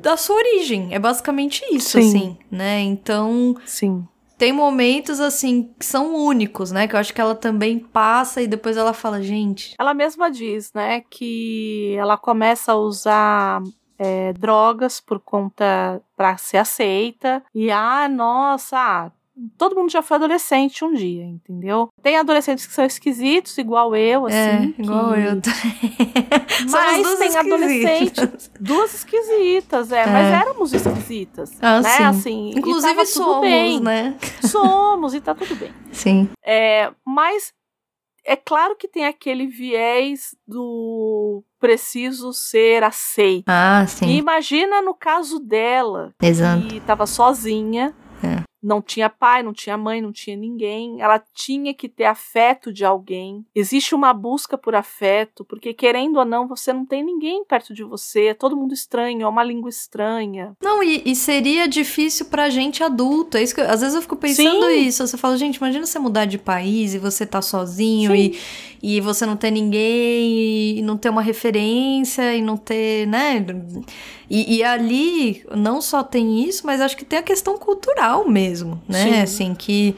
da sua origem. É basicamente isso, Sim. assim, né? Então. Sim tem momentos assim que são únicos, né? Que eu acho que ela também passa e depois ela fala, gente. Ela mesma diz, né, que ela começa a usar é, drogas por conta para ser aceita e ah, nossa, ah, todo mundo já foi adolescente um dia, entendeu? Tem adolescentes que são esquisitos, igual eu, assim. É, que... igual eu. mas tem adolescentes, duas esquisitas, é, é, mas éramos esquisitas, ah, né? Sim. Assim, inclusive somos, bem. né? Somos e tá tudo bem. Sim. É, mas é claro que tem aquele viés do preciso ser aceito. Ah, sim. E imagina no caso dela, Exato. que estava sozinha, é não tinha pai, não tinha mãe, não tinha ninguém. Ela tinha que ter afeto de alguém. Existe uma busca por afeto, porque querendo ou não, você não tem ninguém perto de você. É todo mundo estranho, é uma língua estranha. Não, e, e seria difícil pra gente adulto. É isso que, às vezes eu fico pensando Sim. isso. Você fala, gente, imagina você mudar de país e você tá sozinho e, e você não ter ninguém e não ter uma referência e não ter, né? E, e, ali não só tem isso, mas acho que tem a questão cultural mesmo, né? Sim. Assim, que,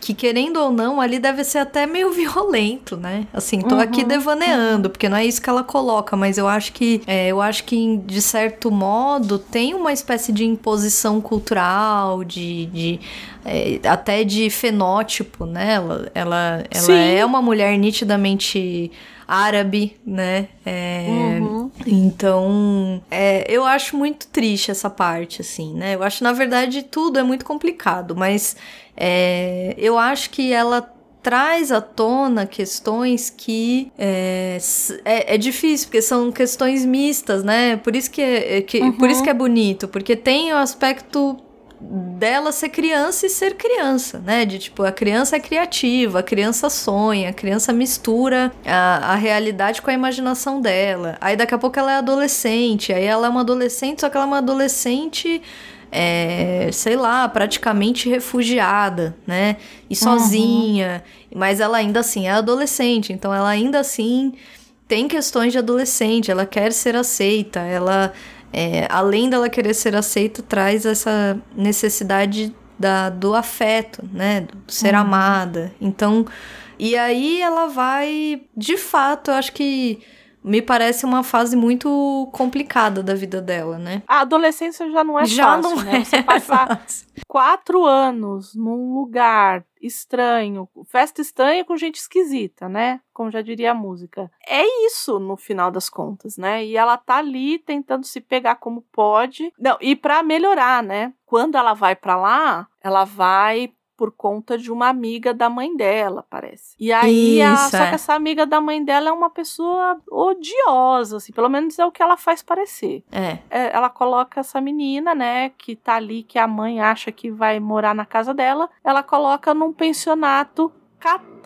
que querendo ou não, ali deve ser até meio violento, né? Assim, tô uhum. aqui devaneando, porque não é isso que ela coloca, mas eu acho que é, eu acho que, de certo modo, tem uma espécie de imposição cultural, de. de é, até de fenótipo, né? Ela, ela, ela é uma mulher nitidamente árabe, né? É, uhum. Então, é, eu acho muito triste essa parte, assim, né? Eu acho, na verdade, tudo é muito complicado, mas é, eu acho que ela traz à tona questões que é, é, é, difícil, porque são questões mistas, né? Por isso que, é, que, uhum. por isso que é bonito, porque tem o aspecto dela ser criança e ser criança, né? De tipo, a criança é criativa, a criança sonha, a criança mistura a, a realidade com a imaginação dela. Aí daqui a pouco ela é adolescente, aí ela é uma adolescente, só que ela é uma adolescente é, sei lá, praticamente refugiada, né? E sozinha. Uhum. Mas ela ainda assim é adolescente, então ela ainda assim tem questões de adolescente, ela quer ser aceita, ela. É, além dela querer ser aceita, traz essa necessidade da, do afeto, né? Do ser uhum. amada. Então, e aí ela vai, de fato, eu acho que me parece uma fase muito complicada da vida dela, né? A adolescência já não é já fácil, não né? É Você passar quatro anos num lugar estranho, festa estranha com gente esquisita, né? Como já diria a música. É isso no final das contas, né? E ela tá ali tentando se pegar como pode. Não, e para melhorar, né? Quando ela vai para lá, ela vai por conta de uma amiga da mãe dela, parece. E aí, a, só é. que essa amiga da mãe dela é uma pessoa odiosa, assim, pelo menos é o que ela faz parecer. É. é. ela coloca essa menina, né, que tá ali, que a mãe acha que vai morar na casa dela, ela coloca num pensionato católico,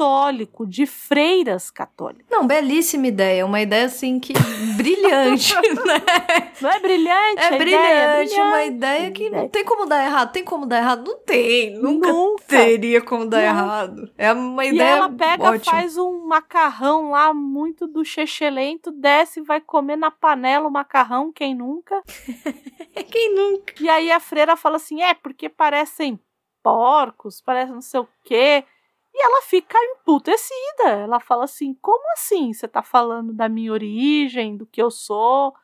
de freiras católicas. Não, belíssima ideia. Uma ideia assim que brilhante, né? Não é brilhante? É, brilhante, é brilhante, uma ideia que não tem como dar errado. Tem como dar errado? Não tem. Nunca, nunca. teria como dar errado. É uma ideia. E ela pega, ótima. faz um macarrão lá muito do lento, desce e vai comer na panela o macarrão, quem nunca? quem nunca? E aí a freira fala assim: é, porque parecem porcos, parece não sei o quê. E ela fica emputecida. Ela fala assim: como assim? Você tá falando da minha origem, do que eu sou?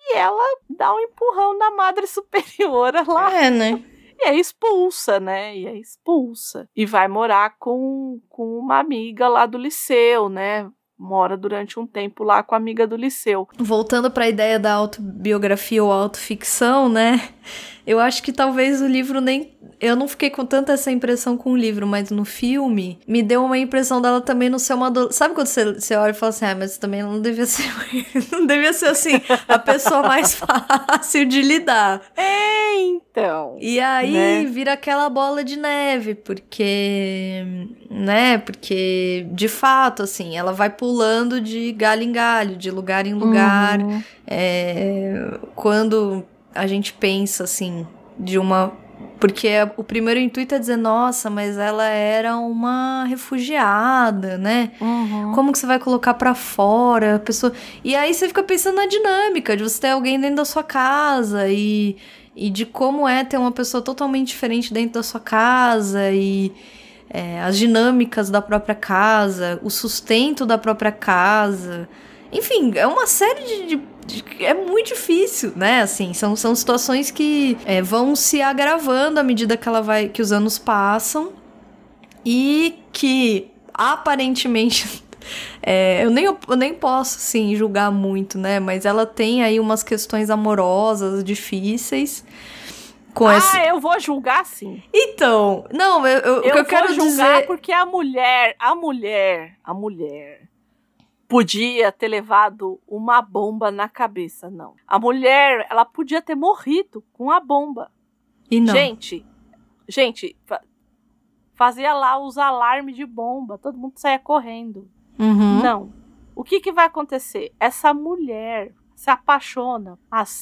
E ela dá um empurrão na madre superiora lá. É, né? E é expulsa, né? E é expulsa. E vai morar com, com uma amiga lá do liceu, né? Mora durante um tempo lá com a amiga do liceu. Voltando para a ideia da autobiografia ou autoficção, né? Eu acho que talvez o livro nem eu não fiquei com tanta essa impressão com o livro, mas no filme me deu uma impressão dela também não ser uma do... Sabe quando você, você olha e fala assim, ah, mas também não devia ser. não devia ser assim, a pessoa mais fácil de lidar. É, então. E aí né? vira aquela bola de neve, porque. Né? Porque, de fato, assim, ela vai pulando de galho em galho, de lugar em lugar. Uhum. É, quando a gente pensa, assim, de uma porque o primeiro intuito é dizer, nossa, mas ela era uma refugiada, né? Uhum. Como que você vai colocar para fora a pessoa? E aí você fica pensando na dinâmica de você ter alguém dentro da sua casa e, e de como é ter uma pessoa totalmente diferente dentro da sua casa e é, as dinâmicas da própria casa, o sustento da própria casa. Enfim, é uma série de, de é muito difícil, né? Assim, são, são situações que é, vão se agravando à medida que ela vai, que os anos passam e que aparentemente é, eu, nem, eu nem posso, assim, julgar muito, né? Mas ela tem aí umas questões amorosas difíceis. Com ah, eu vou julgar sim. Então, não, eu, eu, eu o que eu quero julgar dizer... porque a mulher, a mulher, a mulher podia ter levado uma bomba na cabeça, não. A mulher, ela podia ter morrido com a bomba. E não. Gente, gente, fazia lá os alarmes de bomba, todo mundo saía correndo. Uhum. Não. O que, que vai acontecer? Essa mulher se apaixona,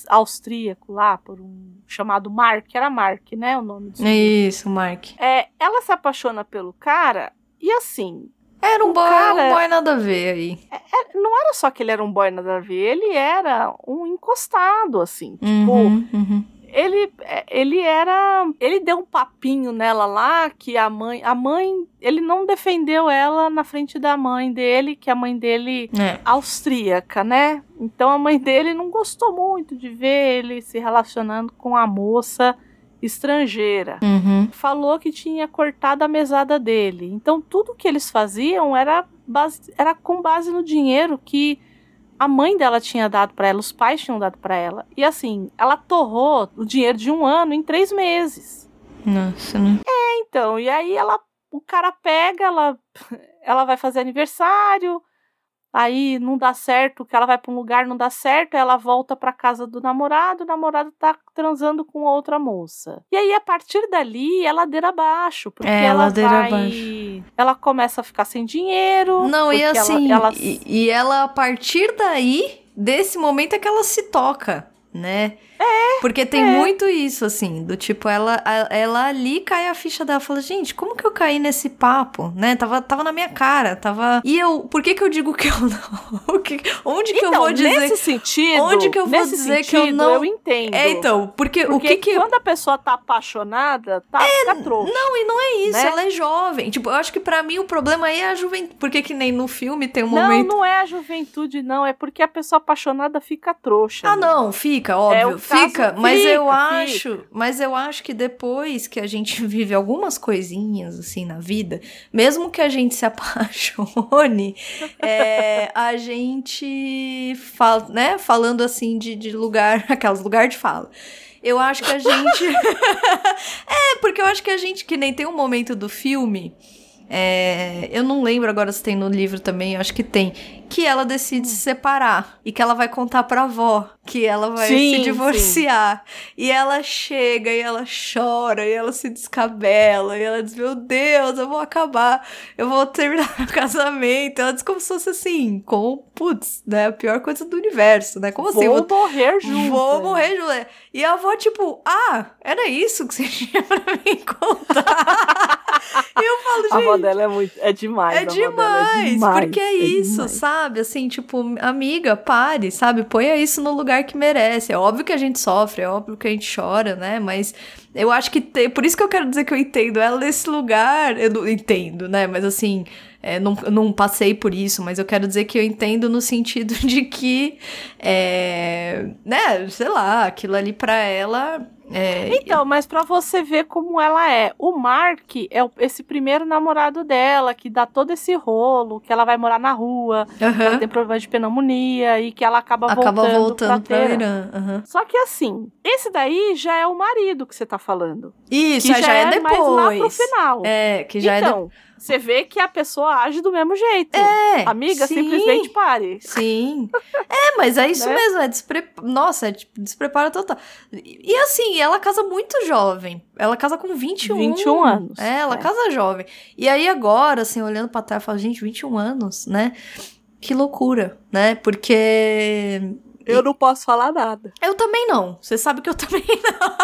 austríaco lá, por um chamado Mark, era Mark, né, o nome do Isso, Mark. É, ela se apaixona pelo cara e assim, era um, boy, cara, um boy nada a ver aí. É, é, não era só que ele era um boy nada a ver, ele era um encostado, assim. Tipo, uhum, uhum. Ele, é, ele era. Ele deu um papinho nela lá que a mãe. A mãe. Ele não defendeu ela na frente da mãe dele, que a mãe dele é austríaca, né? Então a mãe dele não gostou muito de ver ele se relacionando com a moça estrangeira. Uhum. Falou que tinha cortado a mesada dele. Então tudo que eles faziam era, base, era com base no dinheiro que a mãe dela tinha dado para ela, os pais tinham dado para ela. E assim, ela torrou o dinheiro de um ano em três meses. Nossa, né? É, então. E aí ela, o cara pega, ela, ela vai fazer aniversário. Aí não dá certo, que ela vai para um lugar, não dá certo, aí ela volta para casa do namorado, o namorado tá transando com outra moça. E aí a partir dali é ladeira abaixo, porque é, ela ladeira vai abaixo. ela começa a ficar sem dinheiro. Não, e assim, ela, ela... E, e ela a partir daí, desse momento é que ela se toca, né? É. Porque tem é. muito isso, assim, do tipo, ela, ela ali cai a ficha dela, fala, gente, como que eu caí nesse papo, né? Tava, tava na minha cara, tava. E eu, por que que eu digo que eu não? onde que então, eu vou dizer? Nesse sentido. Onde que eu vou dizer sentido, que eu não. Eu entendo. É, então, porque, porque o que que. Quando a pessoa tá apaixonada, tá, é, fica trouxa. Não, e não é isso, né? ela é jovem. Tipo, eu acho que para mim o problema aí é a juventude. Porque que nem no filme tem um não, momento. Não, não é a juventude, não. É porque a pessoa apaixonada fica trouxa. Ah, né? não, fica, óbvio. É fica, mas eu fica. acho, mas eu acho que depois que a gente vive algumas coisinhas assim na vida, mesmo que a gente se apaixone, é, a gente fala, né, falando assim de, de lugar, aquelas lugar de fala. Eu acho que a gente É, porque eu acho que a gente que nem tem um momento do filme é, eu não lembro agora se tem no livro também, eu acho que tem. Que ela decide se separar e que ela vai contar pra avó que ela vai sim, se divorciar. Sim. E ela chega e ela chora e ela se descabela e ela diz: Meu Deus, eu vou acabar, eu vou terminar o casamento. Ela diz como se fosse assim, com putz, né? A pior coisa do universo, né? Como assim? Vou morrer junto. Vou morrer junto. E a avó, tipo, ah, era isso que você tinha pra me contar. e eu falo, gente. A avó dela é muito. É demais. É demais, é demais. Porque é, é isso, demais. sabe? Assim, tipo, amiga, pare, sabe? Ponha isso no lugar que merece. É óbvio que a gente sofre, é óbvio que a gente chora, né? Mas eu acho que. Te... Por isso que eu quero dizer que eu entendo ela nesse lugar. Eu não entendo, né? Mas assim. É, não, não passei por isso, mas eu quero dizer que eu entendo no sentido de que, é, né, sei lá, aquilo ali para ela é, então, mas para você ver como ela é. O Mark é esse primeiro namorado dela, que dá todo esse rolo, que ela vai morar na rua, uhum. ela tem problema de pneumonia e que ela acaba, acaba voltando, voltando pra, pra Irã. Só que assim, esse daí já é o marido que você tá falando. Isso, já, já, é, é depois. Mais lá pro final. É, que já então, é depois você vê que a pessoa age do mesmo jeito. É. Amiga, sim, simplesmente pare. Sim. É, mas é isso né? mesmo. É despre... Nossa, é tipo, desprepara total. E, e assim, ela casa muito jovem. Ela casa com 21. 21 anos. É, ela é. casa jovem. E aí agora, assim, olhando pra trás, eu falo, gente, 21 anos, né? Que loucura, né? Porque eu não posso falar nada. Eu também não. Você sabe que eu também não.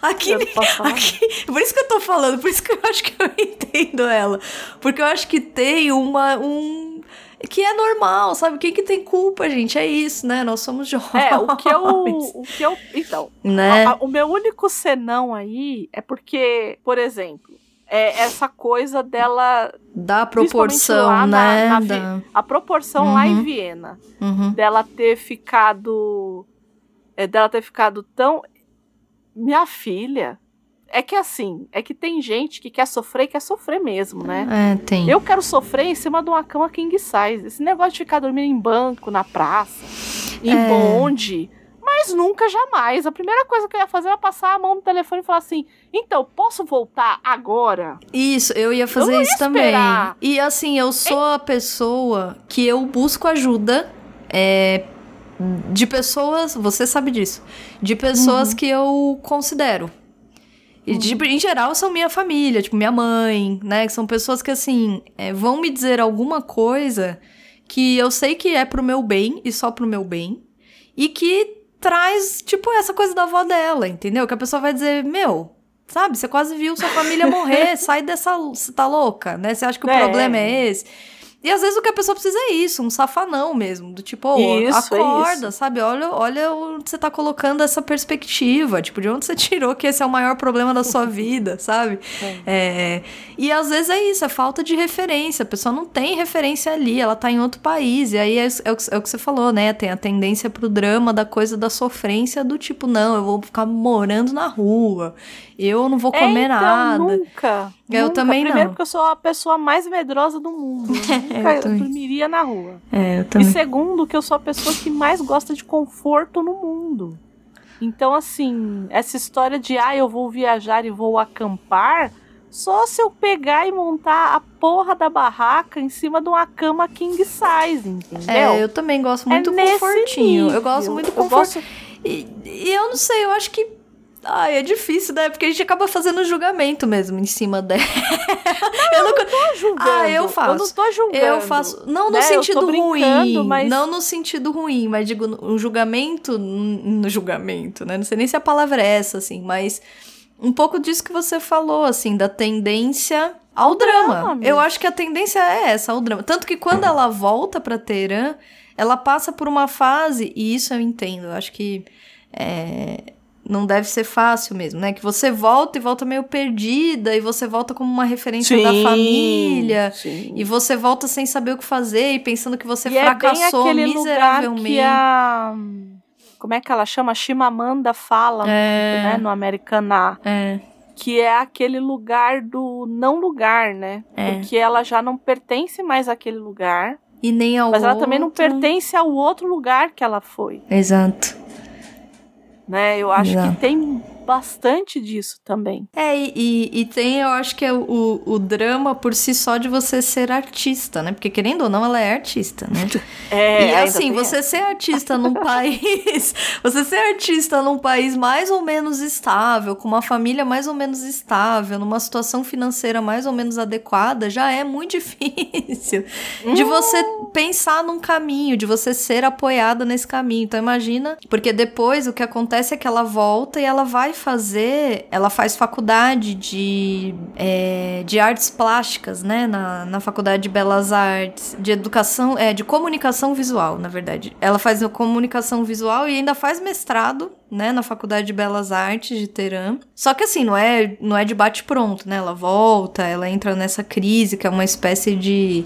aqui, eu não aqui, por isso que eu tô falando, por isso que eu acho que eu entendo ela. Porque eu acho que tem uma um que é normal, sabe? Quem que tem culpa, gente? É isso, né? Nós somos jovens. É, o que eu. O que eu então, né? A, a, o meu único senão aí é porque, por exemplo, é essa coisa dela. Da proporção, né? Na, na, da... A proporção uhum. lá em uhum. Viena. Uhum. Dela ter ficado. É, dela ter ficado tão. Minha filha. É que assim, é que tem gente que quer sofrer e quer sofrer mesmo, né? É, tem. Eu quero sofrer em cima de uma cama king size. Esse negócio de ficar dormindo em banco, na praça, em é. bonde mas nunca, jamais. A primeira coisa que eu ia fazer era passar a mão no telefone e falar assim: então, posso voltar agora? Isso, eu ia fazer eu isso também. E assim, eu sou a pessoa que eu busco ajuda. É, de pessoas, você sabe disso, de pessoas uhum. que eu considero. E de, uhum. em geral são minha família, tipo minha mãe, né? Que são pessoas que assim é, vão me dizer alguma coisa que eu sei que é pro meu bem e só pro meu bem. E que traz, tipo, essa coisa da avó dela, entendeu? Que a pessoa vai dizer, meu, sabe, você quase viu sua família morrer, sai dessa. Você tá louca, né? Você acha que o é. problema é esse? E às vezes o que a pessoa precisa é isso, um safanão mesmo, do tipo, oh, isso, acorda, é sabe? Olha, olha onde você tá colocando essa perspectiva, tipo, de onde você tirou que esse é o maior problema da sua vida, sabe? É. É, e às vezes é isso, é falta de referência, a pessoa não tem referência ali, ela tá em outro país, e aí é, é, o, é o que você falou, né? Tem a tendência pro drama da coisa da sofrência, do tipo, não, eu vou ficar morando na rua, eu não vou é, comer então, nada. Nunca. Eu nunca. também Primeiro, não. porque eu sou a pessoa mais medrosa do mundo. Eu nunca eu dormiria na rua. É, eu também. E segundo, que eu sou a pessoa que mais gosta de conforto no mundo. Então, assim, essa história de, ah, eu vou viajar e vou acampar, só se eu pegar e montar a porra da barraca em cima de uma cama king size, entendeu? É, eu também gosto muito é do confortinho. Eu gosto muito do conforto. Gosto... E, e eu não sei, eu acho que Ai, é difícil, né? Porque a gente acaba fazendo julgamento mesmo em cima dela. Não, eu, não tô julgando. Ah, eu faço. Eu não tô julgando. Eu faço. Não no né? sentido ruim. Mas... Não no sentido ruim, mas digo, um julgamento. No julgamento, né? Não sei nem se a palavra é essa, assim, mas um pouco disso que você falou, assim, da tendência ao o drama. drama eu acho que a tendência é essa, ao drama. Tanto que quando ela volta pra Teherã, ela passa por uma fase, e isso eu entendo, eu acho que. É, não deve ser fácil mesmo, né? Que você volta e volta meio perdida, e você volta como uma referência sim, da família, sim. e você volta sem saber o que fazer e pensando que você e fracassou é miseravelmente. Como é que ela chama? Chimamanda fala é... muito, né? No Americaná. É. Que é aquele lugar do não lugar, né? É. Porque ela já não pertence mais àquele lugar. E nem ao Mas ela outro. também não pertence ao outro lugar que ela foi. Exato né? Eu acho que tem bastante disso também. É, e, e tem, eu acho que é o, o drama por si só de você ser artista, né? Porque querendo ou não, ela é artista, né? É, e assim, você ser artista num país. Você ser artista num país mais ou menos estável, com uma família mais ou menos estável, numa situação financeira mais ou menos adequada, já é muito difícil hum. de você pensar num caminho, de você ser apoiada nesse caminho. Então imagina, porque depois o que acontece é que ela volta e ela vai fazer, ela faz faculdade de, é, de artes plásticas, né? Na, na faculdade de belas artes, de educação, é, de comunicação visual, na verdade. Ela faz comunicação visual e ainda faz mestrado, né? Na faculdade de belas artes de Teherã. Só que assim, não é, não é de bate pronto, né? Ela volta, ela entra nessa crise que é uma espécie de.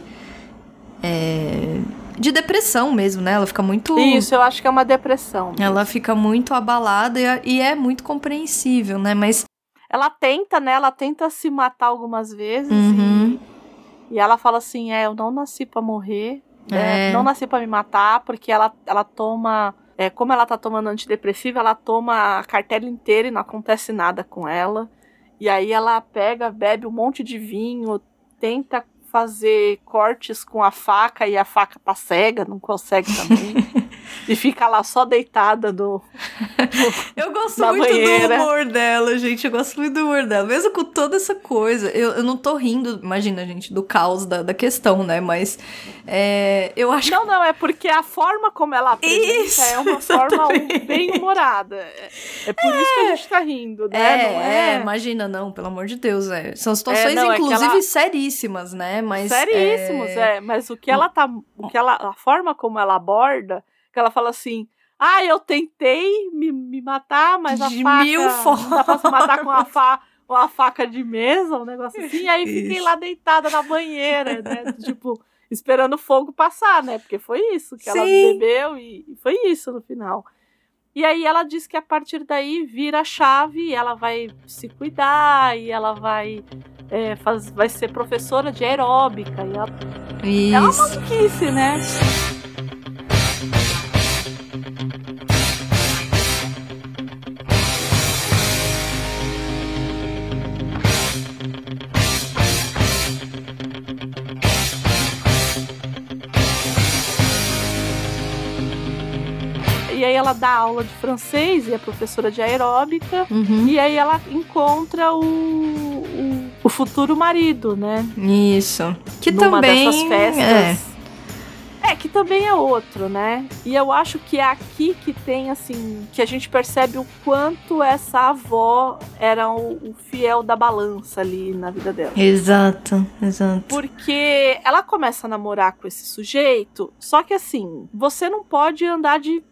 É, de depressão mesmo, né? Ela fica muito. Isso, eu acho que é uma depressão. Mesmo. Ela fica muito abalada e, e é muito compreensível, né? Mas. Ela tenta, né? Ela tenta se matar algumas vezes. Uhum. E, e ela fala assim: é, eu não nasci para morrer. Né? É. Não nasci para me matar, porque ela, ela toma. É, como ela tá tomando antidepressiva, ela toma a cartela inteira e não acontece nada com ela. E aí ela pega, bebe um monte de vinho, tenta fazer cortes com a faca e a faca tá cega, não consegue também. e fica lá só deitada no. eu gosto muito banheira. do humor dela, gente. Eu gosto muito do humor dela. Mesmo com toda essa coisa. Eu, eu não tô rindo, imagina, gente, do caos da, da questão, né? Mas é, eu acho. Não, não, é porque a forma como ela apresenta isso, é uma exatamente. forma bem humorada. É, é por é. isso que a gente tá rindo, né? É, não é? é, imagina, não, pelo amor de Deus. É. São situações, não, inclusive, ela... seríssimas, né? Mas, Seríssimos, é... Mas o que ela tá. O que ela, a forma como ela aborda que ela fala assim: ah, eu tentei me, me matar, mas a de faca. Mil formas. Se matar com a, fa, uma faca de mesa, um negócio assim. E aí fiquei lá deitada na banheira, né? tipo, esperando o fogo passar, né? Porque foi isso que Sim. ela bebeu e foi isso no final. E aí ela diz que a partir daí vira a chave e ela vai se cuidar e ela vai é, faz, vai ser professora de aeróbica. E ela, Isso. É uma maluquice, né? Ela dá aula de francês e é professora de aeróbica. Uhum. E aí ela encontra o, o, o, futuro marido, né? Isso. Que Numa também dessas festas. É. É, que também é outro, né? E eu acho que é aqui que tem, assim, que a gente percebe o quanto essa avó era o, o, fiel da balança ali na vida dela. Exato, exato. Porque ela começa a namorar com esse sujeito, só que assim, você não pode andar de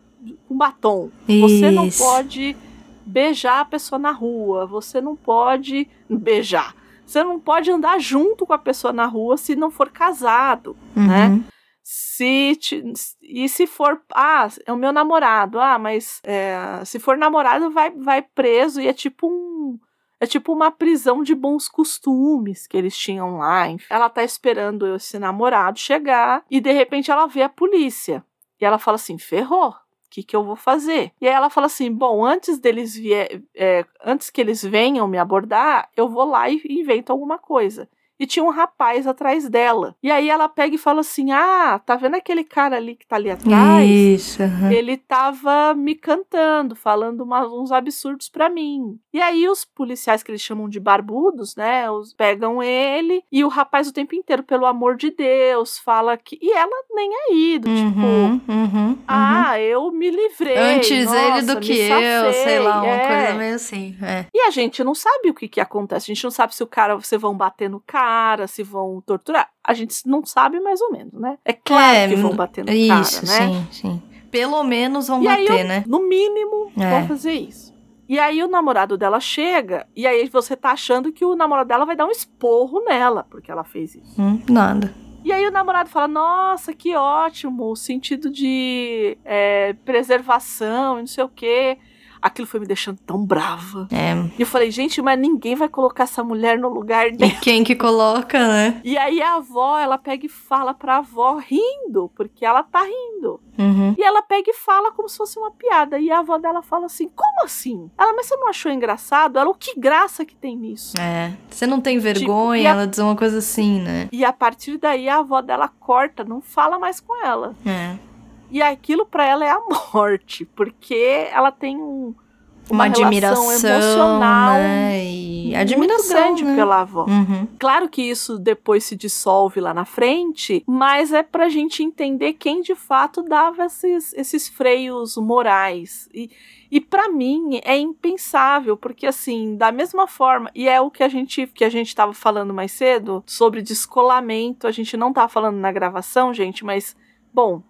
com batom. Isso. Você não pode beijar a pessoa na rua. Você não pode beijar. Você não pode andar junto com a pessoa na rua se não for casado, uhum. né? Se te, e se for, ah, é o meu namorado, ah, mas é, se for namorado vai, vai preso e é tipo um, é tipo uma prisão de bons costumes que eles tinham lá. Ela tá esperando esse namorado chegar e de repente ela vê a polícia. E ela fala assim: ferrou que, que eu vou fazer? E aí ela fala assim: bom, antes deles vier, é, antes que eles venham me abordar, eu vou lá e invento alguma coisa e tinha um rapaz atrás dela. E aí ela pega e fala assim: Ah, tá vendo aquele cara ali que tá ali atrás? Isso. Uhum. Ele tava me cantando, falando uma, uns absurdos para mim. E aí os policiais que eles chamam de barbudos, né, os, pegam ele e o rapaz o tempo inteiro, pelo amor de Deus, fala que. E ela nem aí, do tipo, uhum, uhum, ah, eu me livrei. Antes nossa, ele do que eu, sei lá, uma é. coisa meio assim. É. E a gente não sabe o que, que acontece. A gente não sabe se o cara, você vão bater no cara cara, se vão torturar. A gente não sabe mais ou menos, né? É claro é, que vão bater no isso, cara, né? Sim, sim. Pelo menos vão e bater, aí, né? No mínimo, é. vão fazer isso. E aí o namorado dela chega, e aí você tá achando que o namorado dela vai dar um esporro nela, porque ela fez isso. Hum, nada. E aí o namorado fala, nossa, que ótimo, sentido de é, preservação e não sei o quê aquilo foi me deixando tão brava. É. E eu falei, gente, mas ninguém vai colocar essa mulher no lugar dela. E quem que coloca, né? E aí a avó, ela pega e fala pra avó rindo, porque ela tá rindo. Uhum. E ela pega e fala como se fosse uma piada. E a avó dela fala assim: Como assim? Ela, mas você não achou engraçado? Ela, o que graça que tem nisso? É. Você não tem vergonha? Tipo, a... Ela diz uma coisa assim, né? E a partir daí a avó dela corta, não fala mais com ela. É. E aquilo para ela é a morte, porque ela tem um, uma, uma admiração emocional né? e admiração grande né? pela avó. Uhum. Claro que isso depois se dissolve lá na frente, mas é pra gente entender quem de fato dava esses, esses freios morais. E, e para mim é impensável, porque assim, da mesma forma, e é o que a gente que a gente estava falando mais cedo sobre descolamento, a gente não tá falando na gravação, gente, mas bom,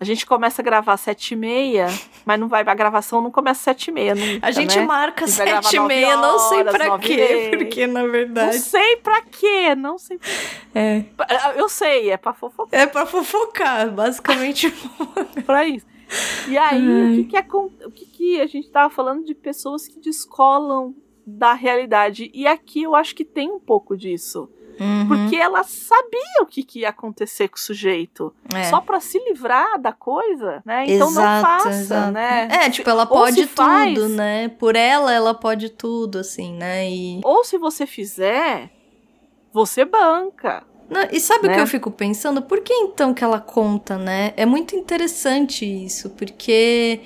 a gente começa a gravar sete e meia, mas não vai, a gravação não começa sete e meia nunca, A gente né? marca sete e meia, não sei pra quê, porque na verdade... Não sei pra quê, não sei pra É. Eu sei, é pra fofocar. É pra fofocar, basicamente. pra isso. E aí, o que que, é, o que que a gente tava falando de pessoas que descolam da realidade. E aqui eu acho que tem um pouco disso. Uhum. Porque ela sabia o que, que ia acontecer com o sujeito. É. Só para se livrar da coisa, né? Então exato, não faça, exato. né? É, tipo, ela pode tudo, faz, né? Por ela, ela pode tudo, assim, né? E... Ou se você fizer, você banca. Não, e sabe né? o que eu fico pensando? Por que então que ela conta, né? É muito interessante isso, porque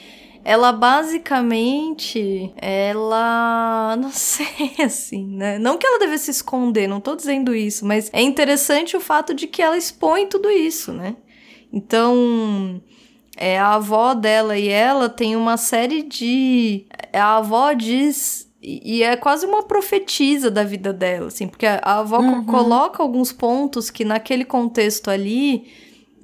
ela basicamente, ela, não sei, assim, né? Não que ela devesse se esconder, não tô dizendo isso, mas é interessante o fato de que ela expõe tudo isso, né? Então, é, a avó dela e ela tem uma série de. A avó diz. E é quase uma profetisa da vida dela, assim, porque a avó Uhum. coloca alguns pontos que naquele contexto ali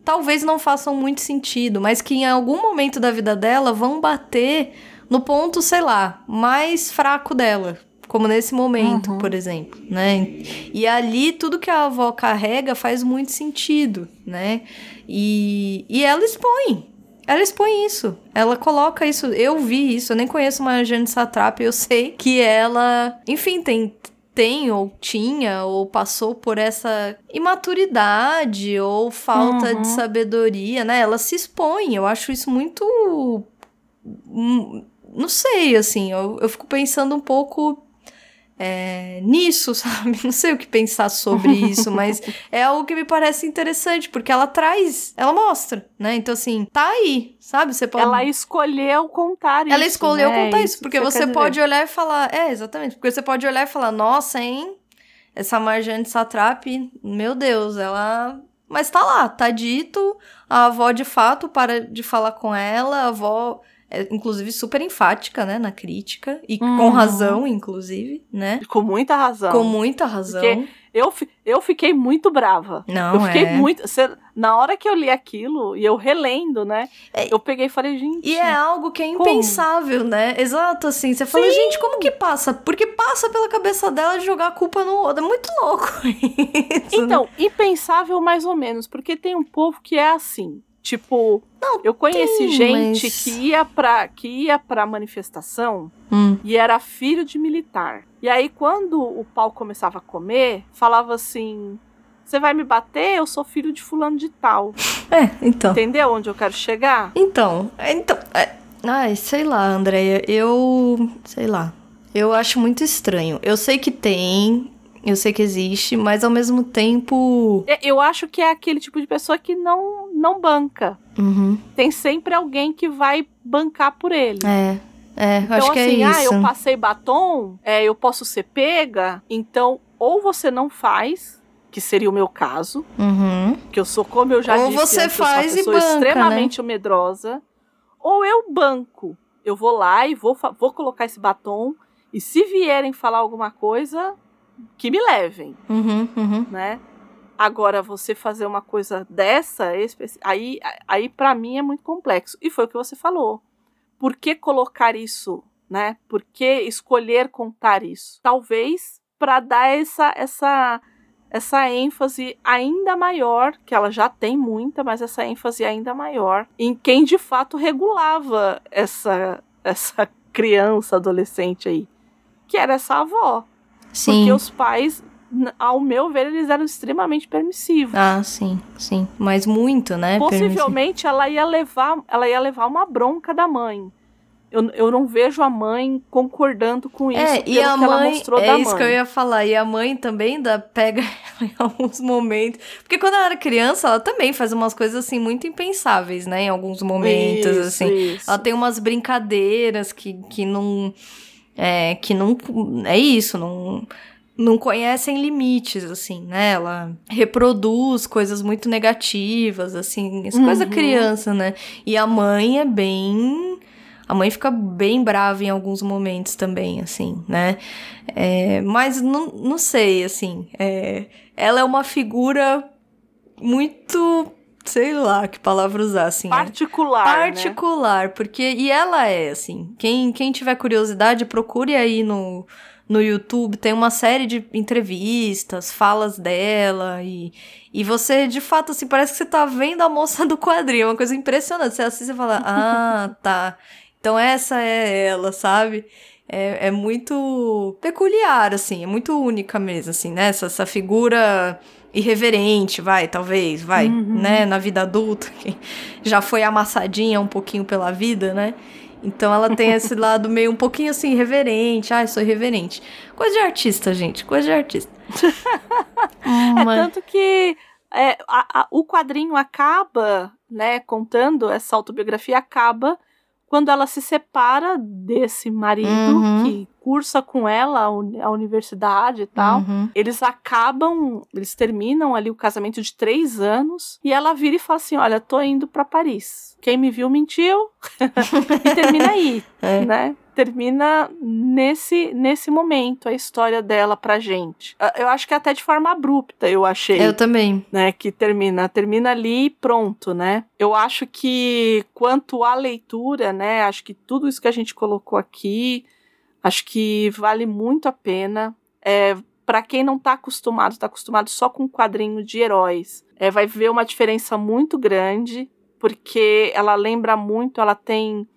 talvez não façam muito sentido, mas que em algum momento da vida dela vão bater no ponto, sei lá, mais fraco dela. Como nesse momento, Uhum. por exemplo, né? E ali tudo que a avó carrega faz muito sentido, né? E, e ela expõe. Ela expõe isso. Ela coloca isso. Eu vi isso. Eu nem conheço uma Jane Satrap. Eu sei que ela, enfim, tem tem ou tinha ou passou por essa imaturidade ou falta Uhum. de sabedoria, né? Ela se expõe. Eu acho isso muito. hum, Não sei, assim. Eu, eu fico pensando um pouco é, nisso, sabe? Não sei o que pensar sobre isso, mas é algo que me parece interessante, porque ela traz, ela mostra, né? Então, assim, tá aí, sabe? Você pode. Ela escolheu contar isso. Ela escolheu né? contar isso, que porque você você pode dizer. olhar e falar. É, exatamente. Porque você pode olhar e falar, nossa, hein? Essa Marjane Satrap, meu Deus, ela. Mas tá lá, tá dito. A avó de fato para de falar com ela. A avó é, inclusive, super enfática, né, na crítica. E com Uhum. razão, inclusive, né? Com muita razão. Com muita razão. Porque Eu, eu fiquei muito brava. Não, eu fiquei é. muito. cê- na hora que eu li aquilo, e eu relendo, né? É, eu peguei e falei, gente. E é algo que é Como? impensável, né? Exato, assim. Você fala, Sim. gente, como que passa? Porque passa pela cabeça dela de jogar a culpa no outro. É muito louco isso. né? Então, impensável mais ou menos, porque tem um povo que é assim. Tipo, eu conheci tem, gente mas- que ia pra que ia para manifestação Hum. e era filho de militar. E aí quando o pau começava a comer, falava assim: Você vai me bater? Eu sou filho de fulano de tal. É, então. Entendeu onde eu quero chegar? Então, então. É, ai, sei lá, Andréia. Eu. Sei lá. Eu acho muito estranho. Eu sei que tem. Eu sei que existe, mas ao mesmo tempo. É, eu acho que é aquele tipo de pessoa que não, não banca. Uhum. Tem sempre alguém que vai bancar por ele. É. É, então, acho que assim, é ah, isso. eu passei batom, é, eu posso ser pega, então ou você não faz, que seria o meu caso, Uhum. que eu sou, como eu já Ou disse, você antes, eu sou uma faz pessoa banca, né? extremamente medrosa, ou eu banco. Eu vou lá e vou, vou colocar esse batom, e se vierem falar alguma coisa, que me levem, Uhum, uhum. né? Agora, você fazer uma coisa dessa, aí, aí para mim é muito complexo. E foi o que você falou. Por que colocar isso, né? Por que escolher contar isso? Talvez para dar essa, essa, essa ênfase ainda maior, que ela já tem muita, mas essa ênfase ainda maior em quem de fato regulava essa, essa criança, adolescente aí, que era essa avó. Sim. Porque os pais, ao meu ver, eles eram extremamente permissivos. Ah, sim, sim. Mas muito, né? Possivelmente ela ia levar, ela ia levar uma bronca da mãe. Eu, eu não vejo a mãe concordando com isso. É, e a mãe, mostrou é isso mãe. que eu ia falar, e a mãe também dá, pega ela em alguns momentos, porque quando ela era criança, ela também faz umas coisas assim muito impensáveis, né, em alguns momentos, Isso, assim. isso. Ela tem umas brincadeiras que, que não, é, que não, é isso, não, não conhecem limites, assim, né, ela reproduz coisas muito negativas, assim, coisa Uhum. criança, né, e a mãe é bem... A mãe fica bem brava em alguns momentos também, assim, né? É, mas não, não sei, assim. é, ela é uma figura muito. Sei lá que palavra usar, assim. é Particular, né? particular, porque. E ela é, assim. Quem, quem tiver curiosidade, procure aí no, no YouTube. Tem uma série de entrevistas, falas dela. E, e você, de fato, assim, parece que você tá vendo a moça do quadrinho. É uma coisa impressionante. Você assiste e fala: Ah, tá. Então essa é ela, sabe? É, é muito peculiar, assim, é muito única mesmo, assim, né? Essa, essa figura irreverente, vai, talvez, vai, Uhum. né? Na vida adulta, que já foi amassadinha um pouquinho pela vida, né? Então ela tem esse lado meio um pouquinho assim, irreverente. Ah, eu sou irreverente. Coisa de artista, gente, coisa de artista. É Mas- tanto que é, a- a- o quadrinho acaba, né, contando essa autobiografia acaba quando ela se separa desse marido Uhum. que cursa com ela a, uni- a universidade e tal. Uhum. Eles acabam, eles terminam ali o casamento de três anos e ela vira e fala assim: Olha, tô indo pra Paris. Quem me viu mentiu. e termina aí, É. né? Termina nesse, nesse momento a história dela pra gente. Ah, Eu acho que até de forma abrupta, eu achei Eu também. né, que termina, termina ali e pronto, né? Eu acho que quanto à leitura, né, acho que tudo isso que a gente colocou aqui, acho que vale muito a pena. É, para quem não tá acostumado, tá acostumado só com quadrinho de heróis, é, vai ver uma diferença muito grande, porque ela lembra muito, ela tem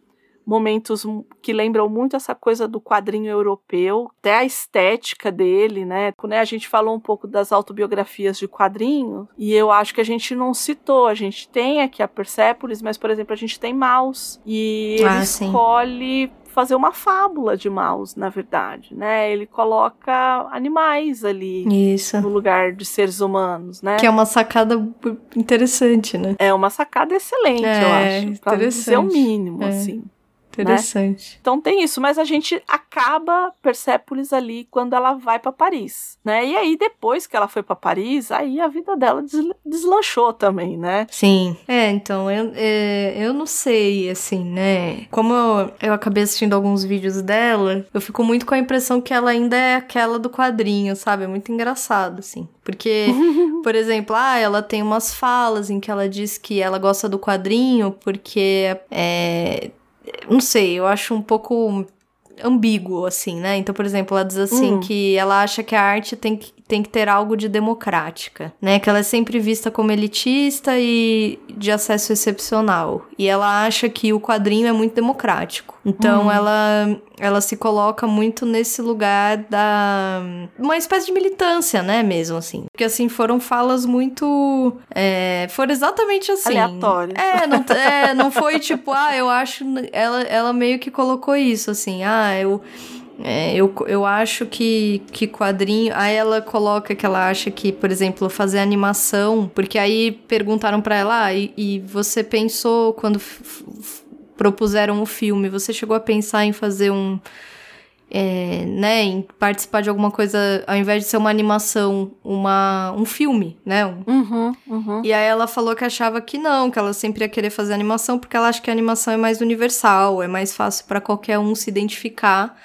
momentos que lembram muito essa coisa do quadrinho europeu, até a estética dele, né? A gente falou um pouco das autobiografias de quadrinho, e eu acho que a gente não citou. A gente tem aqui a Persepolis, mas, por exemplo, a gente tem Maus, e ele Ah, sim. Fazer uma fábula de Maus, na verdade, né? Ele coloca animais ali Isso. no lugar de seres humanos, né? Que é uma sacada interessante, né? É uma sacada excelente, É, eu acho. Pra dizer o mínimo, É. assim. Interessante. Então tem isso, mas a gente acaba Persépolis ali quando ela vai pra Paris, né? E aí depois que ela foi pra Paris, aí a vida dela des- deslanchou também, né? Sim. É, então, eu, é, eu não sei, assim, né? Como eu, eu acabei assistindo alguns vídeos dela, eu fico muito com a impressão que ela ainda é aquela do quadrinho, sabe? É muito engraçado, assim. Porque, por exemplo, ah, ela tem umas falas em que ela diz que ela gosta do quadrinho porque é. Não sei, eu acho um pouco ambíguo, assim, né? Então, por exemplo, ela diz assim Hum. que ela acha que a arte tem que, tem que ter algo de democrática, né? Que ela é sempre vista como elitista e de acesso excepcional. E ela acha que o quadrinho é muito democrático. Então, hum. ela ela se coloca muito nesse lugar da. uma espécie de militância, né, mesmo, assim. Porque, assim, foram falas muito. É, foram exatamente assim. Aleatórias. É não, é, não foi tipo, ah, eu acho. Ela, ela meio que colocou isso, assim, ah, eu. É, eu, eu acho que, que quadrinho. Aí ela coloca que ela acha que, por exemplo, fazer animação. Porque aí perguntaram para ela, ah, e, e você pensou quando propuseram o filme, você chegou a pensar em fazer um. É, né, em participar de alguma coisa, ao invés de ser uma animação, uma, um filme, né? Uhum, uhum. E aí ela falou que achava que não, que ela sempre ia querer fazer animação, porque ela acha que a animação é mais universal, é mais fácil para qualquer um se identificar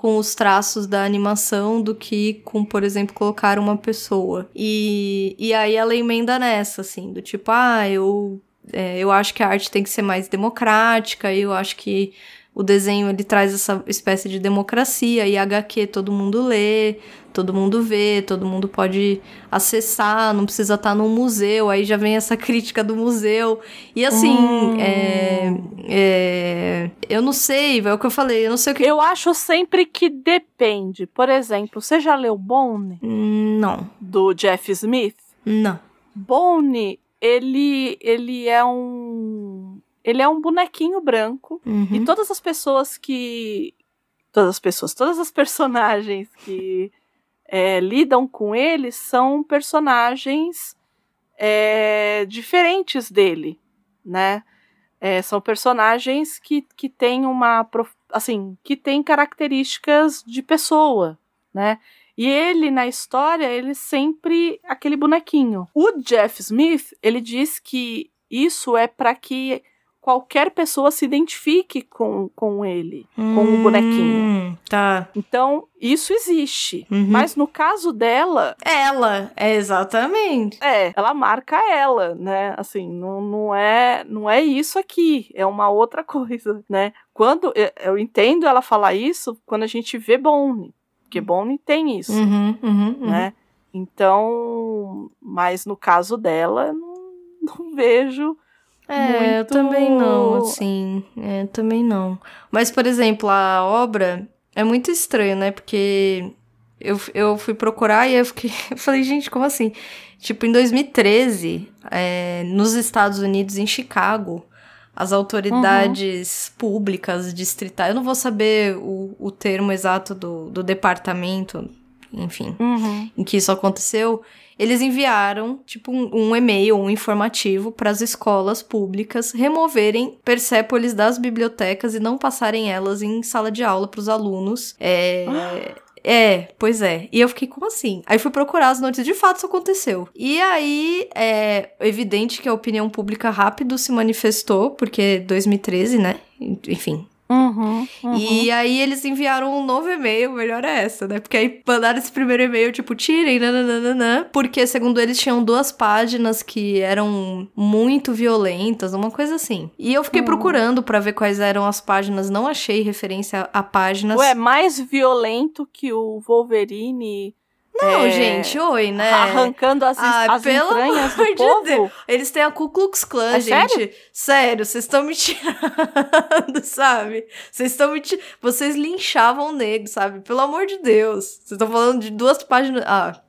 com os traços da animação do que com, por exemplo, colocar uma pessoa. E, e aí ela emenda nessa, assim, do tipo, ah, eu é, eu acho que a arte tem que ser mais democrática, eu acho que o desenho ele traz essa espécie de democracia e HQ todo mundo lê, todo mundo vê, todo mundo pode acessar, não precisa estar num museu, aí já vem essa crítica do museu. E assim, hum. é, é, eu não sei, é o que eu falei, eu não sei o que. Eu acho sempre que depende. Por exemplo, você já leu Bone? Não. Do Jeff Smith? Não. Bone ele ele é um ele é um bonequinho branco uhum. e todas as pessoas que todas as pessoas, todas as personagens que é, lidam com ele são personagens é, diferentes dele, né? É, são personagens que, que têm uma assim que têm características de pessoa, né? E ele, na história, ele sempre aquele bonequinho. O Jeff Smith, ele diz que isso é para que qualquer pessoa se identifique com, com ele, hum, com o bonequinho. Tá. Então, isso existe. Uhum. Mas no caso dela. Ela, é exatamente. É, ela marca ela, né? Assim, não, não, é, não é isso aqui, é uma outra coisa, né? Quando eu entendo ela falar isso quando a gente vê Bone. Porque Bonnie tem isso, uhum, uhum, uhum. né? Então, mas no caso dela, não, não vejo. É, muito... eu também não, assim. É, também não. Mas, por exemplo, a obra é muito estranho, né? Porque eu, eu fui procurar e eu fiquei. Eu falei, gente, como assim? Tipo, em 2013, é, nos Estados Unidos, em Chicago, as autoridades uhum. públicas distritais, eu não vou saber o, o termo exato do, do departamento, enfim, uhum. em que isso aconteceu, eles enviaram, tipo, um, um e-mail, um informativo para as escolas públicas removerem Persépolis das bibliotecas e não passarem elas em sala de aula para os alunos. É. Ah é, pois é. E eu fiquei, como assim? Aí fui procurar as notícias, de fato isso aconteceu. E aí, é evidente que a opinião pública rápido se manifestou, porque 2013, né? Enfim, Uhum, uhum. E aí eles enviaram um novo e-mail, melhor é essa, né? Porque aí mandaram esse primeiro e-mail, tipo, tirem, nananana, porque segundo eles tinham duas páginas que eram muito violentas, uma coisa assim. E eu fiquei uhum. procurando para ver quais eram as páginas, não achei referência a páginas. Ué, mais violento que o Wolverine não, é, gente, oi, né? Arrancando as, ah, as pelo entranhas amor do povo. De Deus. Eles têm a Ku Klux Klan, é gente. Sério? Sério, vocês estão me tirando, sabe? Vocês estão me tirando. Vocês linchavam negros, sabe? Pelo amor de Deus. Vocês estão falando de duas páginas. Ah.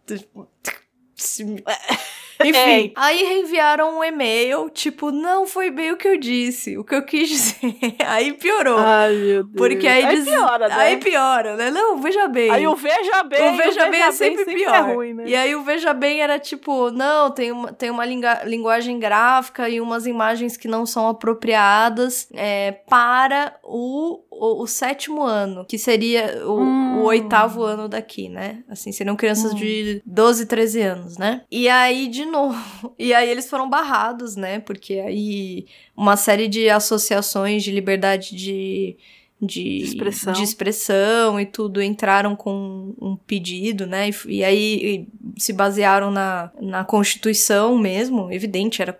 Enfim, é. aí reenviaram um e-mail, tipo, não foi bem o que eu disse, o que eu quis dizer. aí piorou. Ai, meu Deus. Porque aí, aí diz... piora, né? Aí piora, né? Não, veja bem. Aí o veja bem. O veja, bem é sempre, sempre pior. É ruim, né? E aí o veja bem era tipo, não, tem uma, tem uma linguagem gráfica e umas imagens que não são apropriadas é, para o, o, o, sétimo ano, que seria o, hum. o, oitavo ano daqui, né? Assim, seriam crianças hum. de 12, 13 anos, né? E aí, de novo. E aí eles foram barrados, né? Porque aí uma série de associações de liberdade de, de, expressão. de expressão e tudo entraram com um pedido, né? E, e aí e se basearam na, na Constituição mesmo, evidente, era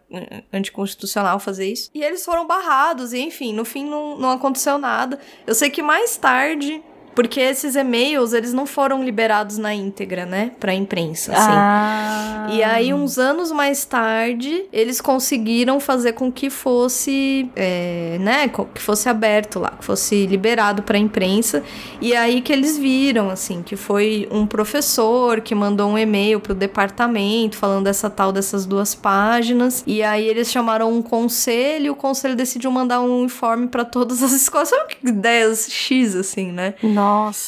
anticonstitucional fazer isso. E eles foram barrados, e enfim, no fim não, não aconteceu nada. Eu sei que mais tarde Porque esses e-mails, eles não foram liberados na íntegra, né? Pra imprensa, assim. Ah. E aí, uns anos mais tarde, eles conseguiram fazer com que fosse, é, né? Que fosse aberto lá, que fosse liberado pra imprensa. E aí que eles viram, assim, que foi um professor que mandou um e-mail pro departamento falando dessa tal dessas duas páginas. E aí eles chamaram um conselho, e o conselho decidiu mandar um informe para todas as escolas. Sabe que ideias X, assim, né? Nossa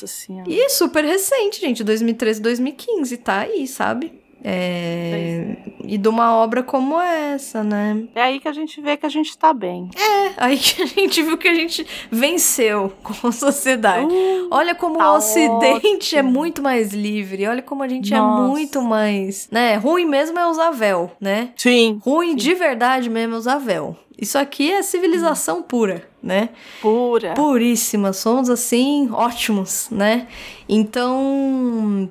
senhora. E super recente, gente, 2013, 2015, tá aí, sabe? É... E de uma obra como essa, né? É aí que a gente vê que a gente tá bem. É, aí que a gente viu que a gente venceu com a sociedade. Uh, olha como tá o Ocidente é ótimo. é muito mais livre. Olha como a gente é Nossa. é muito mais. né? Ruim mesmo é usar véu, né? Sim. Ruim sim. de verdade mesmo é usar véu. Isso aqui é civilização hum. pura, né? Pura. Puríssima. Somos assim, ótimos, né? Então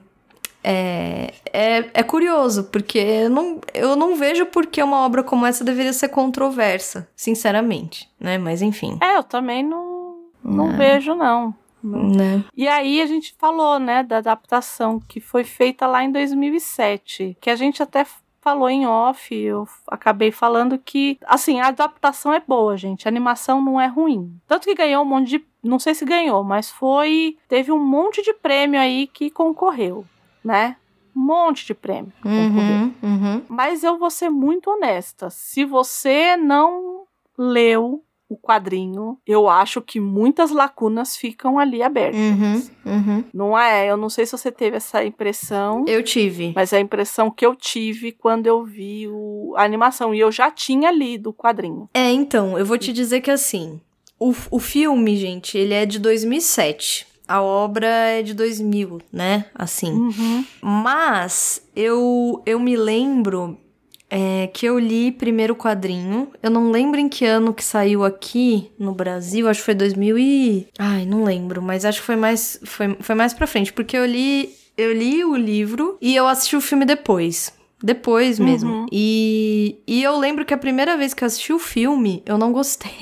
é, é, é curioso, porque eu não, eu não vejo por que uma obra como essa deveria ser controversa, sinceramente, né? Mas enfim. É, eu também não, não é. vejo, não. Né? E aí a gente falou, né, da adaptação que foi feita lá em 2007, que a gente até falou em off, eu acabei falando que, assim, a adaptação é boa, gente, a animação não é ruim. Tanto que ganhou um monte de, não sei se ganhou, mas foi, teve um monte de prêmio aí que concorreu né? Um monte de prêmio. Uhum, uhum. Mas eu vou ser muito honesta. Se você não leu o quadrinho, eu acho que muitas lacunas ficam ali abertas. Uhum, uhum. Não é? Eu não sei se você teve essa impressão. Eu tive. Mas é a impressão que eu tive quando eu vi o, a animação. E eu já tinha lido o quadrinho. É, então, eu vou te dizer que assim. O, o filme, gente, ele é de 2007 a obra é de 2000, né? Assim. Uhum. Mas eu, eu me lembro é, que eu li primeiro quadrinho. Eu não lembro em que ano que saiu aqui no Brasil. Acho que foi 2000 e... Ai, não lembro. Mas acho que foi mais, foi, foi mais pra frente. Porque eu li, eu li o livro e eu assisti o filme depois. Depois mesmo. Uhum. E, e eu lembro que a primeira vez que eu assisti o filme, eu não gostei.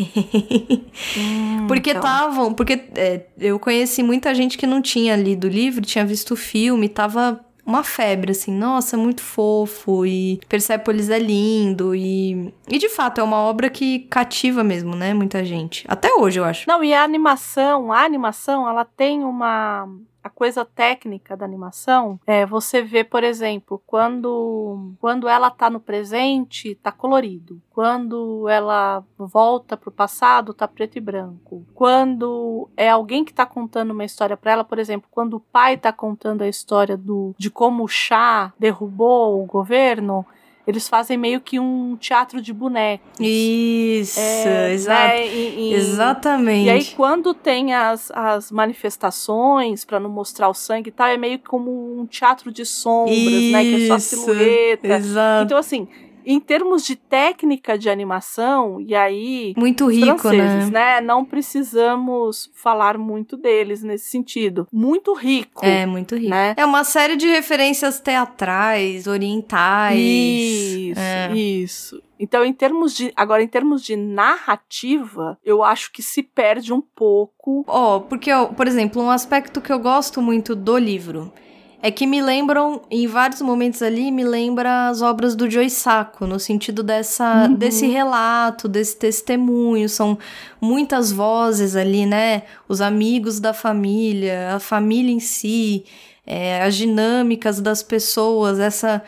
Hum, porque estavam. Então. Porque é, eu conheci muita gente que não tinha lido o livro, tinha visto o filme, tava uma febre, assim, nossa, muito fofo, e Persepolis é lindo, e. E de fato, é uma obra que cativa mesmo, né? Muita gente. Até hoje, eu acho. Não, e a animação, a animação, ela tem uma a coisa técnica da animação é você vê, por exemplo, quando quando ela tá no presente, tá colorido. Quando ela volta pro passado, tá preto e branco. Quando é alguém que tá contando uma história para ela, por exemplo, quando o pai tá contando a história do de como o chá derrubou o governo, eles fazem meio que um teatro de bonecos. Isso, é, exato. Né? E, e, Exatamente. E aí, quando tem as, as manifestações para não mostrar o sangue e tal, é meio como um teatro de sombras, Isso, né? Que é só silhueta. Exato. Então, assim, em termos de técnica de animação, e aí. Muito rico, né? né? Não precisamos falar muito deles nesse sentido. Muito rico. É, muito rico. Né? É uma série de referências teatrais, orientais. Isso, é. isso. Então, em termos de. Agora, em termos de narrativa, eu acho que se perde um pouco. Ó, oh, porque, por exemplo, um aspecto que eu gosto muito do livro é que me lembram, em vários momentos ali, me lembra as obras do Joe Sacco, no sentido dessa, uhum. desse relato, desse testemunho. São muitas vozes ali, né? Os amigos da família, a família em si, é, as dinâmicas das pessoas, essa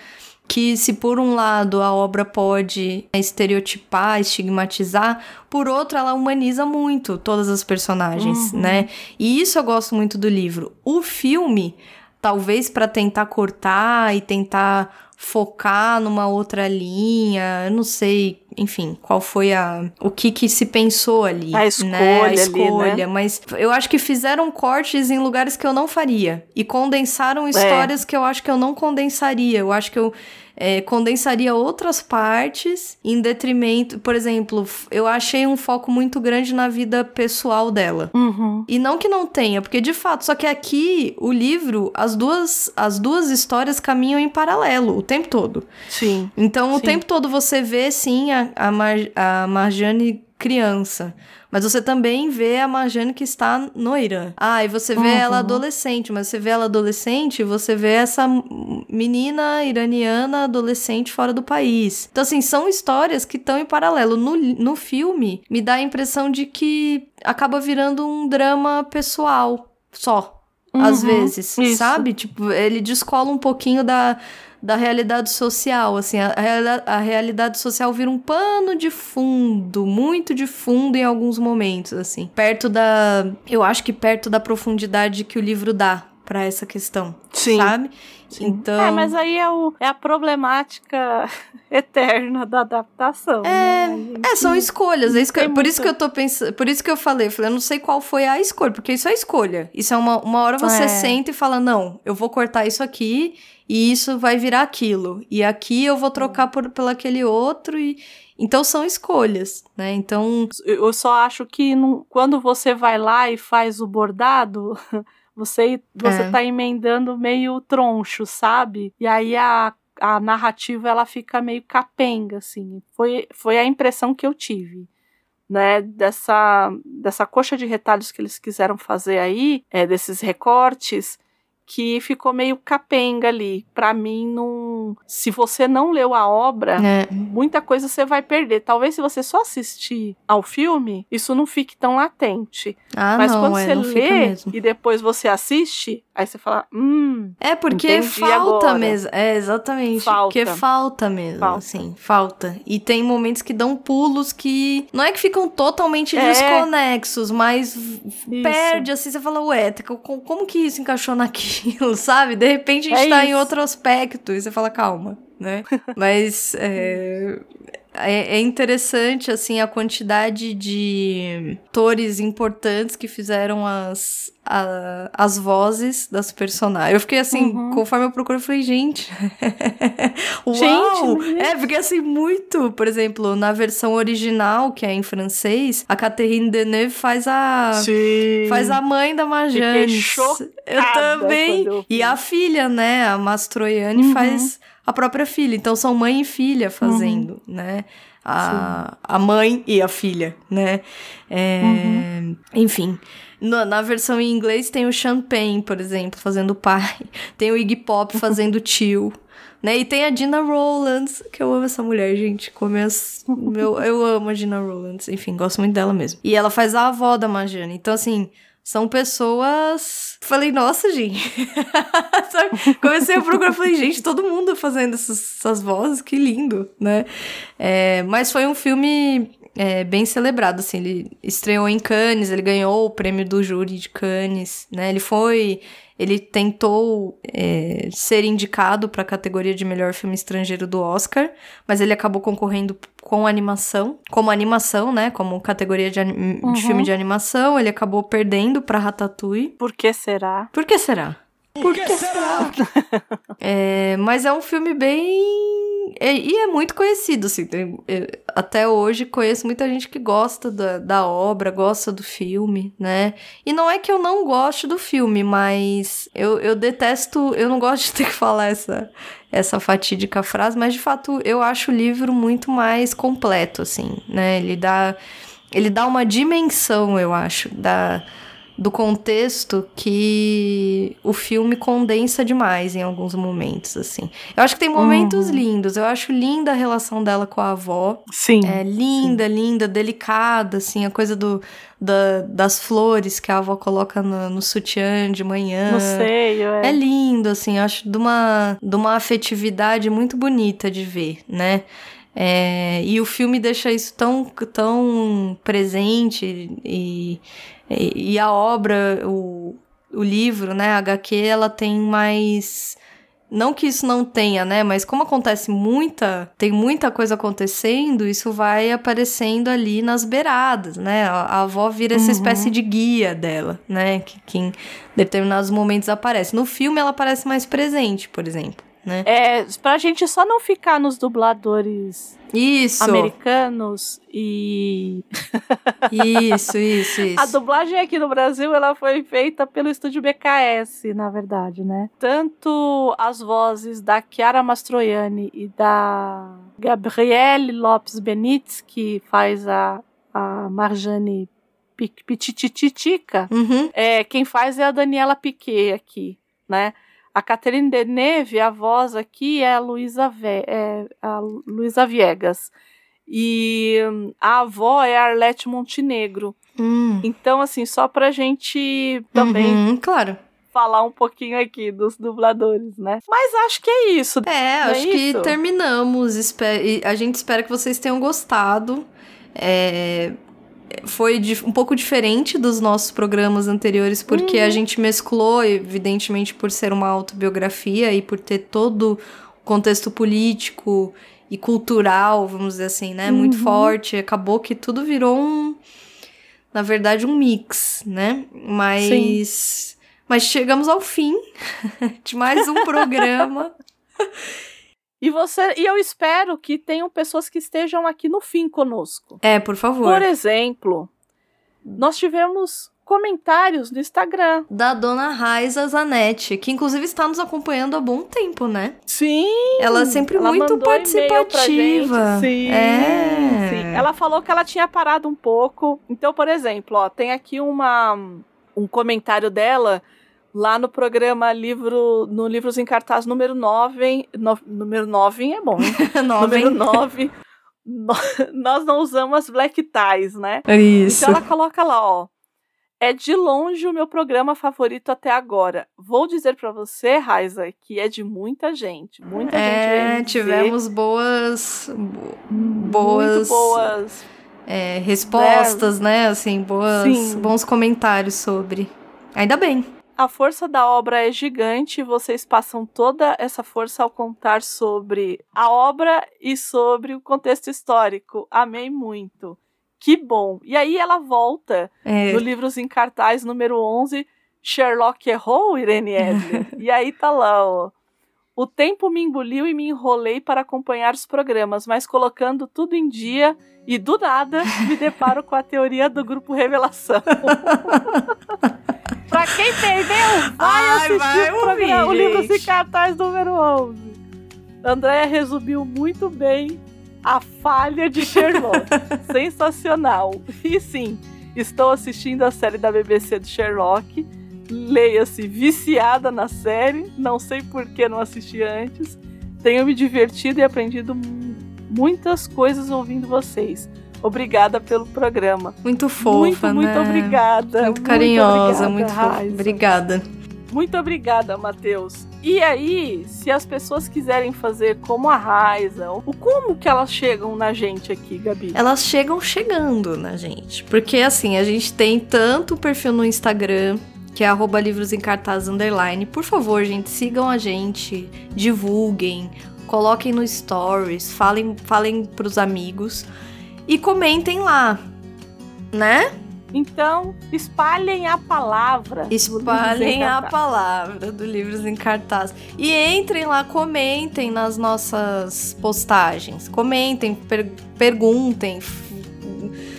que se por um lado a obra pode estereotipar, estigmatizar, por outro ela humaniza muito todas as personagens, uhum. né? E isso eu gosto muito do livro. O filme talvez para tentar cortar e tentar focar numa outra linha, eu não sei, enfim, qual foi a o que que se pensou ali, a escolha, né? a escolha, ali, né? mas eu acho que fizeram cortes em lugares que eu não faria e condensaram é. histórias é. que eu acho que eu não condensaria. Eu acho que eu é, condensaria outras partes em detrimento. Por exemplo, eu achei um foco muito grande na vida pessoal dela. Uhum. E não que não tenha, porque de fato, só que aqui o livro, as duas, as duas histórias caminham em paralelo o tempo todo. Sim. Então sim. o tempo todo você vê sim a, a, Mar, a Marjane criança. Mas você também vê a Marjane que está no Irã. Ah, e você vê uhum. ela adolescente, mas você vê ela adolescente, você vê essa menina iraniana adolescente fora do país. Então, assim, são histórias que estão em paralelo. No, no filme, me dá a impressão de que acaba virando um drama pessoal só. Uhum, às vezes, isso. sabe? Tipo, ele descola um pouquinho da da realidade social, assim, a, a, a, realidade social vira um pano de fundo, muito de fundo em alguns momentos, assim, perto da, eu acho que perto da profundidade que o livro dá para essa questão, Sim. sabe? Sim. Então... É, mas aí é, o, é a problemática eterna da adaptação. É, né? é são escolhas. É isso que, por muita... isso que eu tô pensando. Por isso que eu falei, eu falei, eu não sei qual foi a escolha, porque isso é escolha. Isso é uma, uma hora você é. senta e fala: não, eu vou cortar isso aqui e isso vai virar aquilo. E aqui eu vou trocar por, pelo aquele outro e. Então são escolhas, né? Então. Eu só acho que não, quando você vai lá e faz o bordado. Você, você é. tá emendando meio troncho, sabe? E aí a, a narrativa ela fica meio capenga, assim. Foi, foi a impressão que eu tive. Né, dessa, dessa coxa de retalhos que eles quiseram fazer aí, é, desses recortes, que ficou meio capenga ali. Para mim, não. Se você não leu a obra, é. muita coisa você vai perder. Talvez se você só assistir ao filme, isso não fique tão latente. Ah, Mas não, quando é, você lê e depois você assiste, aí você fala, hum. É porque falta agora. mesmo. É, exatamente. Falta. Porque falta mesmo. Falta. Assim, falta. E tem momentos que dão pulos que. Não é que ficam totalmente é. desconexos, mas isso. perde assim, você fala, ué, como que isso encaixou naquilo? Aquilo, sabe? De repente a gente é tá isso. em outro aspecto e você fala, calma, né? Mas é, é, é, interessante, assim, a quantidade de atores importantes que fizeram as, a, as vozes das personagens. Eu fiquei assim, uhum. conforme eu procuro, eu falei, gente. Uau! Gente, é, fiquei assim, muito. Por exemplo, na versão original, que é em francês, a Catherine Deneuve faz a. Sim. Faz a mãe da Marjane. Eu também. Eu e a filha, né? A Mastroianni uhum. faz a própria filha. Então são mãe e filha fazendo, uhum. né? A, a mãe e a filha, né? É, uhum. Enfim. No, na versão em inglês tem o Champagne, por exemplo, fazendo pai. Tem o Iggy Pop fazendo tio. Né? E tem a Dina Rowlands, que eu amo essa mulher, gente. Começo, meu, eu amo a Dina Rowlands. Enfim, gosto muito dela mesmo. E ela faz a avó da Marjane. Então, assim, são pessoas. Falei, nossa, gente. Comecei a procurar, falei, gente, todo mundo fazendo essas, essas vozes, que lindo, né? É, mas foi um filme é, bem celebrado, assim. Ele estreou em Cannes, ele ganhou o prêmio do júri de Cannes, né? Ele foi ele tentou é, ser indicado para a categoria de melhor filme estrangeiro do Oscar, mas ele acabou concorrendo com animação, como animação, né? Como categoria de, uhum. de filme de animação. Ele acabou perdendo para Ratatouille. Por que será? Por que será? Por que será? é, mas é um filme bem é, e é muito conhecido, assim. Tem, é, até hoje conheço muita gente que gosta da, da obra, gosta do filme, né? E não é que eu não goste do filme, mas eu, eu detesto. Eu não gosto de ter que falar essa, essa fatídica frase, mas de fato eu acho o livro muito mais completo, assim, né? Ele dá. Ele dá uma dimensão, eu acho, da do contexto que o filme condensa demais em alguns momentos, assim. Eu acho que tem momentos uhum. lindos. Eu acho linda a relação dela com a avó. Sim. É linda, sim. linda, delicada, assim, a coisa do, da, das flores que a avó coloca no, no sutiã de manhã. No seio, é. É lindo, assim, eu acho de uma, de uma afetividade muito bonita de ver, né? É, e o filme deixa isso tão, tão presente e e, e a obra, o, o livro, né, a HQ, ela tem mais não que isso não tenha, né? Mas como acontece muita, tem muita coisa acontecendo, isso vai aparecendo ali nas beiradas, né? A, a avó vira essa uhum. espécie de guia dela, né? Que, que em determinados momentos aparece. No filme ela aparece mais presente, por exemplo né? É, pra gente só não ficar nos dubladores isso. americanos e. isso, isso, isso. A dublagem aqui no Brasil ela foi feita pelo estúdio BKS, na verdade, né? Tanto as vozes da Chiara Mastroianni e da Gabriele Lopes Benítez, que faz a a Marjane Pitititica, uhum. é, quem faz é a Daniela Piquet aqui, né? A Catherine Deneuve, a voz aqui é a Luísa é a Luísa Viegas. E a avó é a Arlete Montenegro. Hum. Então, assim, só pra gente também. Uhum, claro. Falar um pouquinho aqui dos dubladores, né? Mas acho que é isso. É, acho é que terminamos. A gente espera que vocês tenham gostado. É, foi um pouco diferente dos nossos programas anteriores, porque uhum. a gente mesclou, evidentemente, por ser uma autobiografia e por ter todo o contexto político e cultural, vamos dizer assim, né? Uhum. Muito forte. Acabou que tudo virou um. Na verdade, um mix, né? Mas. Sim. Mas chegamos ao fim de mais um programa. E você e eu espero que tenham pessoas que estejam aqui no fim conosco. É, por favor. Por exemplo, nós tivemos comentários no Instagram da dona Raiza Zanetti, que inclusive está nos acompanhando há bom tempo, né? Sim. Ela é sempre ela muito participativa. Sim, é. sim. Ela falou que ela tinha parado um pouco. Então, por exemplo, ó, tem aqui uma um comentário dela lá no programa livro no Livros em Cartaz número 9, no, número 9 é bom, número 9. No, nós não usamos as black ties, né? Isso. Então ela coloca lá, ó. É de longe o meu programa favorito até agora. Vou dizer para você, Raiza, que é de muita gente. Muita é, gente. tivemos boas. Boas. Muito boas. É, respostas, é. né? Assim, boas, bons comentários sobre. Ainda bem. A força da obra é gigante e vocês passam toda essa força ao contar sobre a obra e sobre o contexto histórico. Amei muito. Que bom. E aí ela volta é. no Livros em Cartaz número 11, Sherlock errou, Irene Edler. e aí tá lá, ó. O tempo me engoliu e me enrolei para acompanhar os programas, mas colocando tudo em dia e do nada me deparo com a teoria do grupo Revelação. pra quem perdeu, vai Ai, assistir vai o, programa, o livro cartaz número 11. Andréia resumiu muito bem a falha de Sherlock. Sensacional. E sim, estou assistindo a série da BBC de Sherlock. Leia-se viciada na série. Não sei por que não assisti antes. Tenho me divertido e aprendido muitas coisas ouvindo vocês. Obrigada pelo programa. Muito fofa, muito, né? Muito obrigada. Muito carinhosa, muito, obrigada, muito fofa. Obrigada. Muito obrigada, Matheus. E aí, se as pessoas quiserem fazer como a Raiza, o como que elas chegam na gente aqui, Gabi? Elas chegam chegando na gente. Porque assim, a gente tem tanto perfil no Instagram, que é arroba livros em cartaz underline. Por favor, gente, sigam a gente, divulguem, coloquem no stories, falem, falem pros amigos e comentem lá, né? Então, espalhem a palavra. Espalhem a palavra do Livros em Cartaz. E entrem lá, comentem nas nossas postagens. Comentem, per perguntem,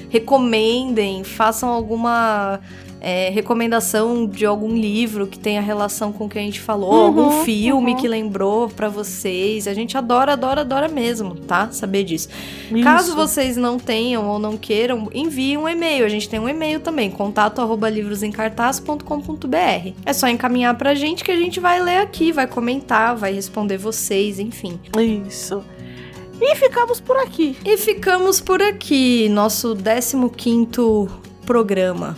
recomendem, façam alguma é, recomendação de algum livro que tenha relação com o que a gente falou, uhum, algum filme uhum. que lembrou para vocês. A gente adora, adora, adora mesmo, tá? Saber disso. Isso. Caso vocês não tenham ou não queiram, enviem um e-mail. A gente tem um e-mail também, contato arroba livrosencartaz.com.br. É só encaminhar pra gente que a gente vai ler aqui, vai comentar, vai responder vocês, enfim. Isso. E ficamos por aqui. E ficamos por aqui, nosso 15 quinto programa.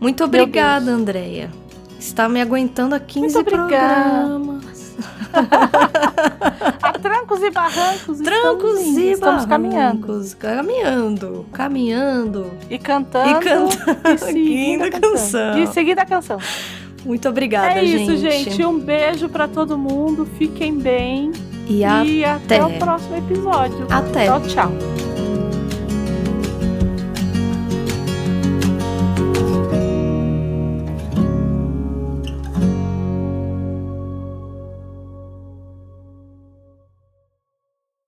Muito obrigada, Andréia. Está me aguentando há 15 programas. a trancos e barrancos. Trancos estamos e estamos caminhando. Caminhando, caminhando. E cantando. E cantando. E seguindo a canção. E seguindo a canção. Muito obrigada, gente. É isso, gente. gente. Um beijo para todo mundo. Fiquem bem. E, e até. até o próximo episódio. Até. Tchau, tchau.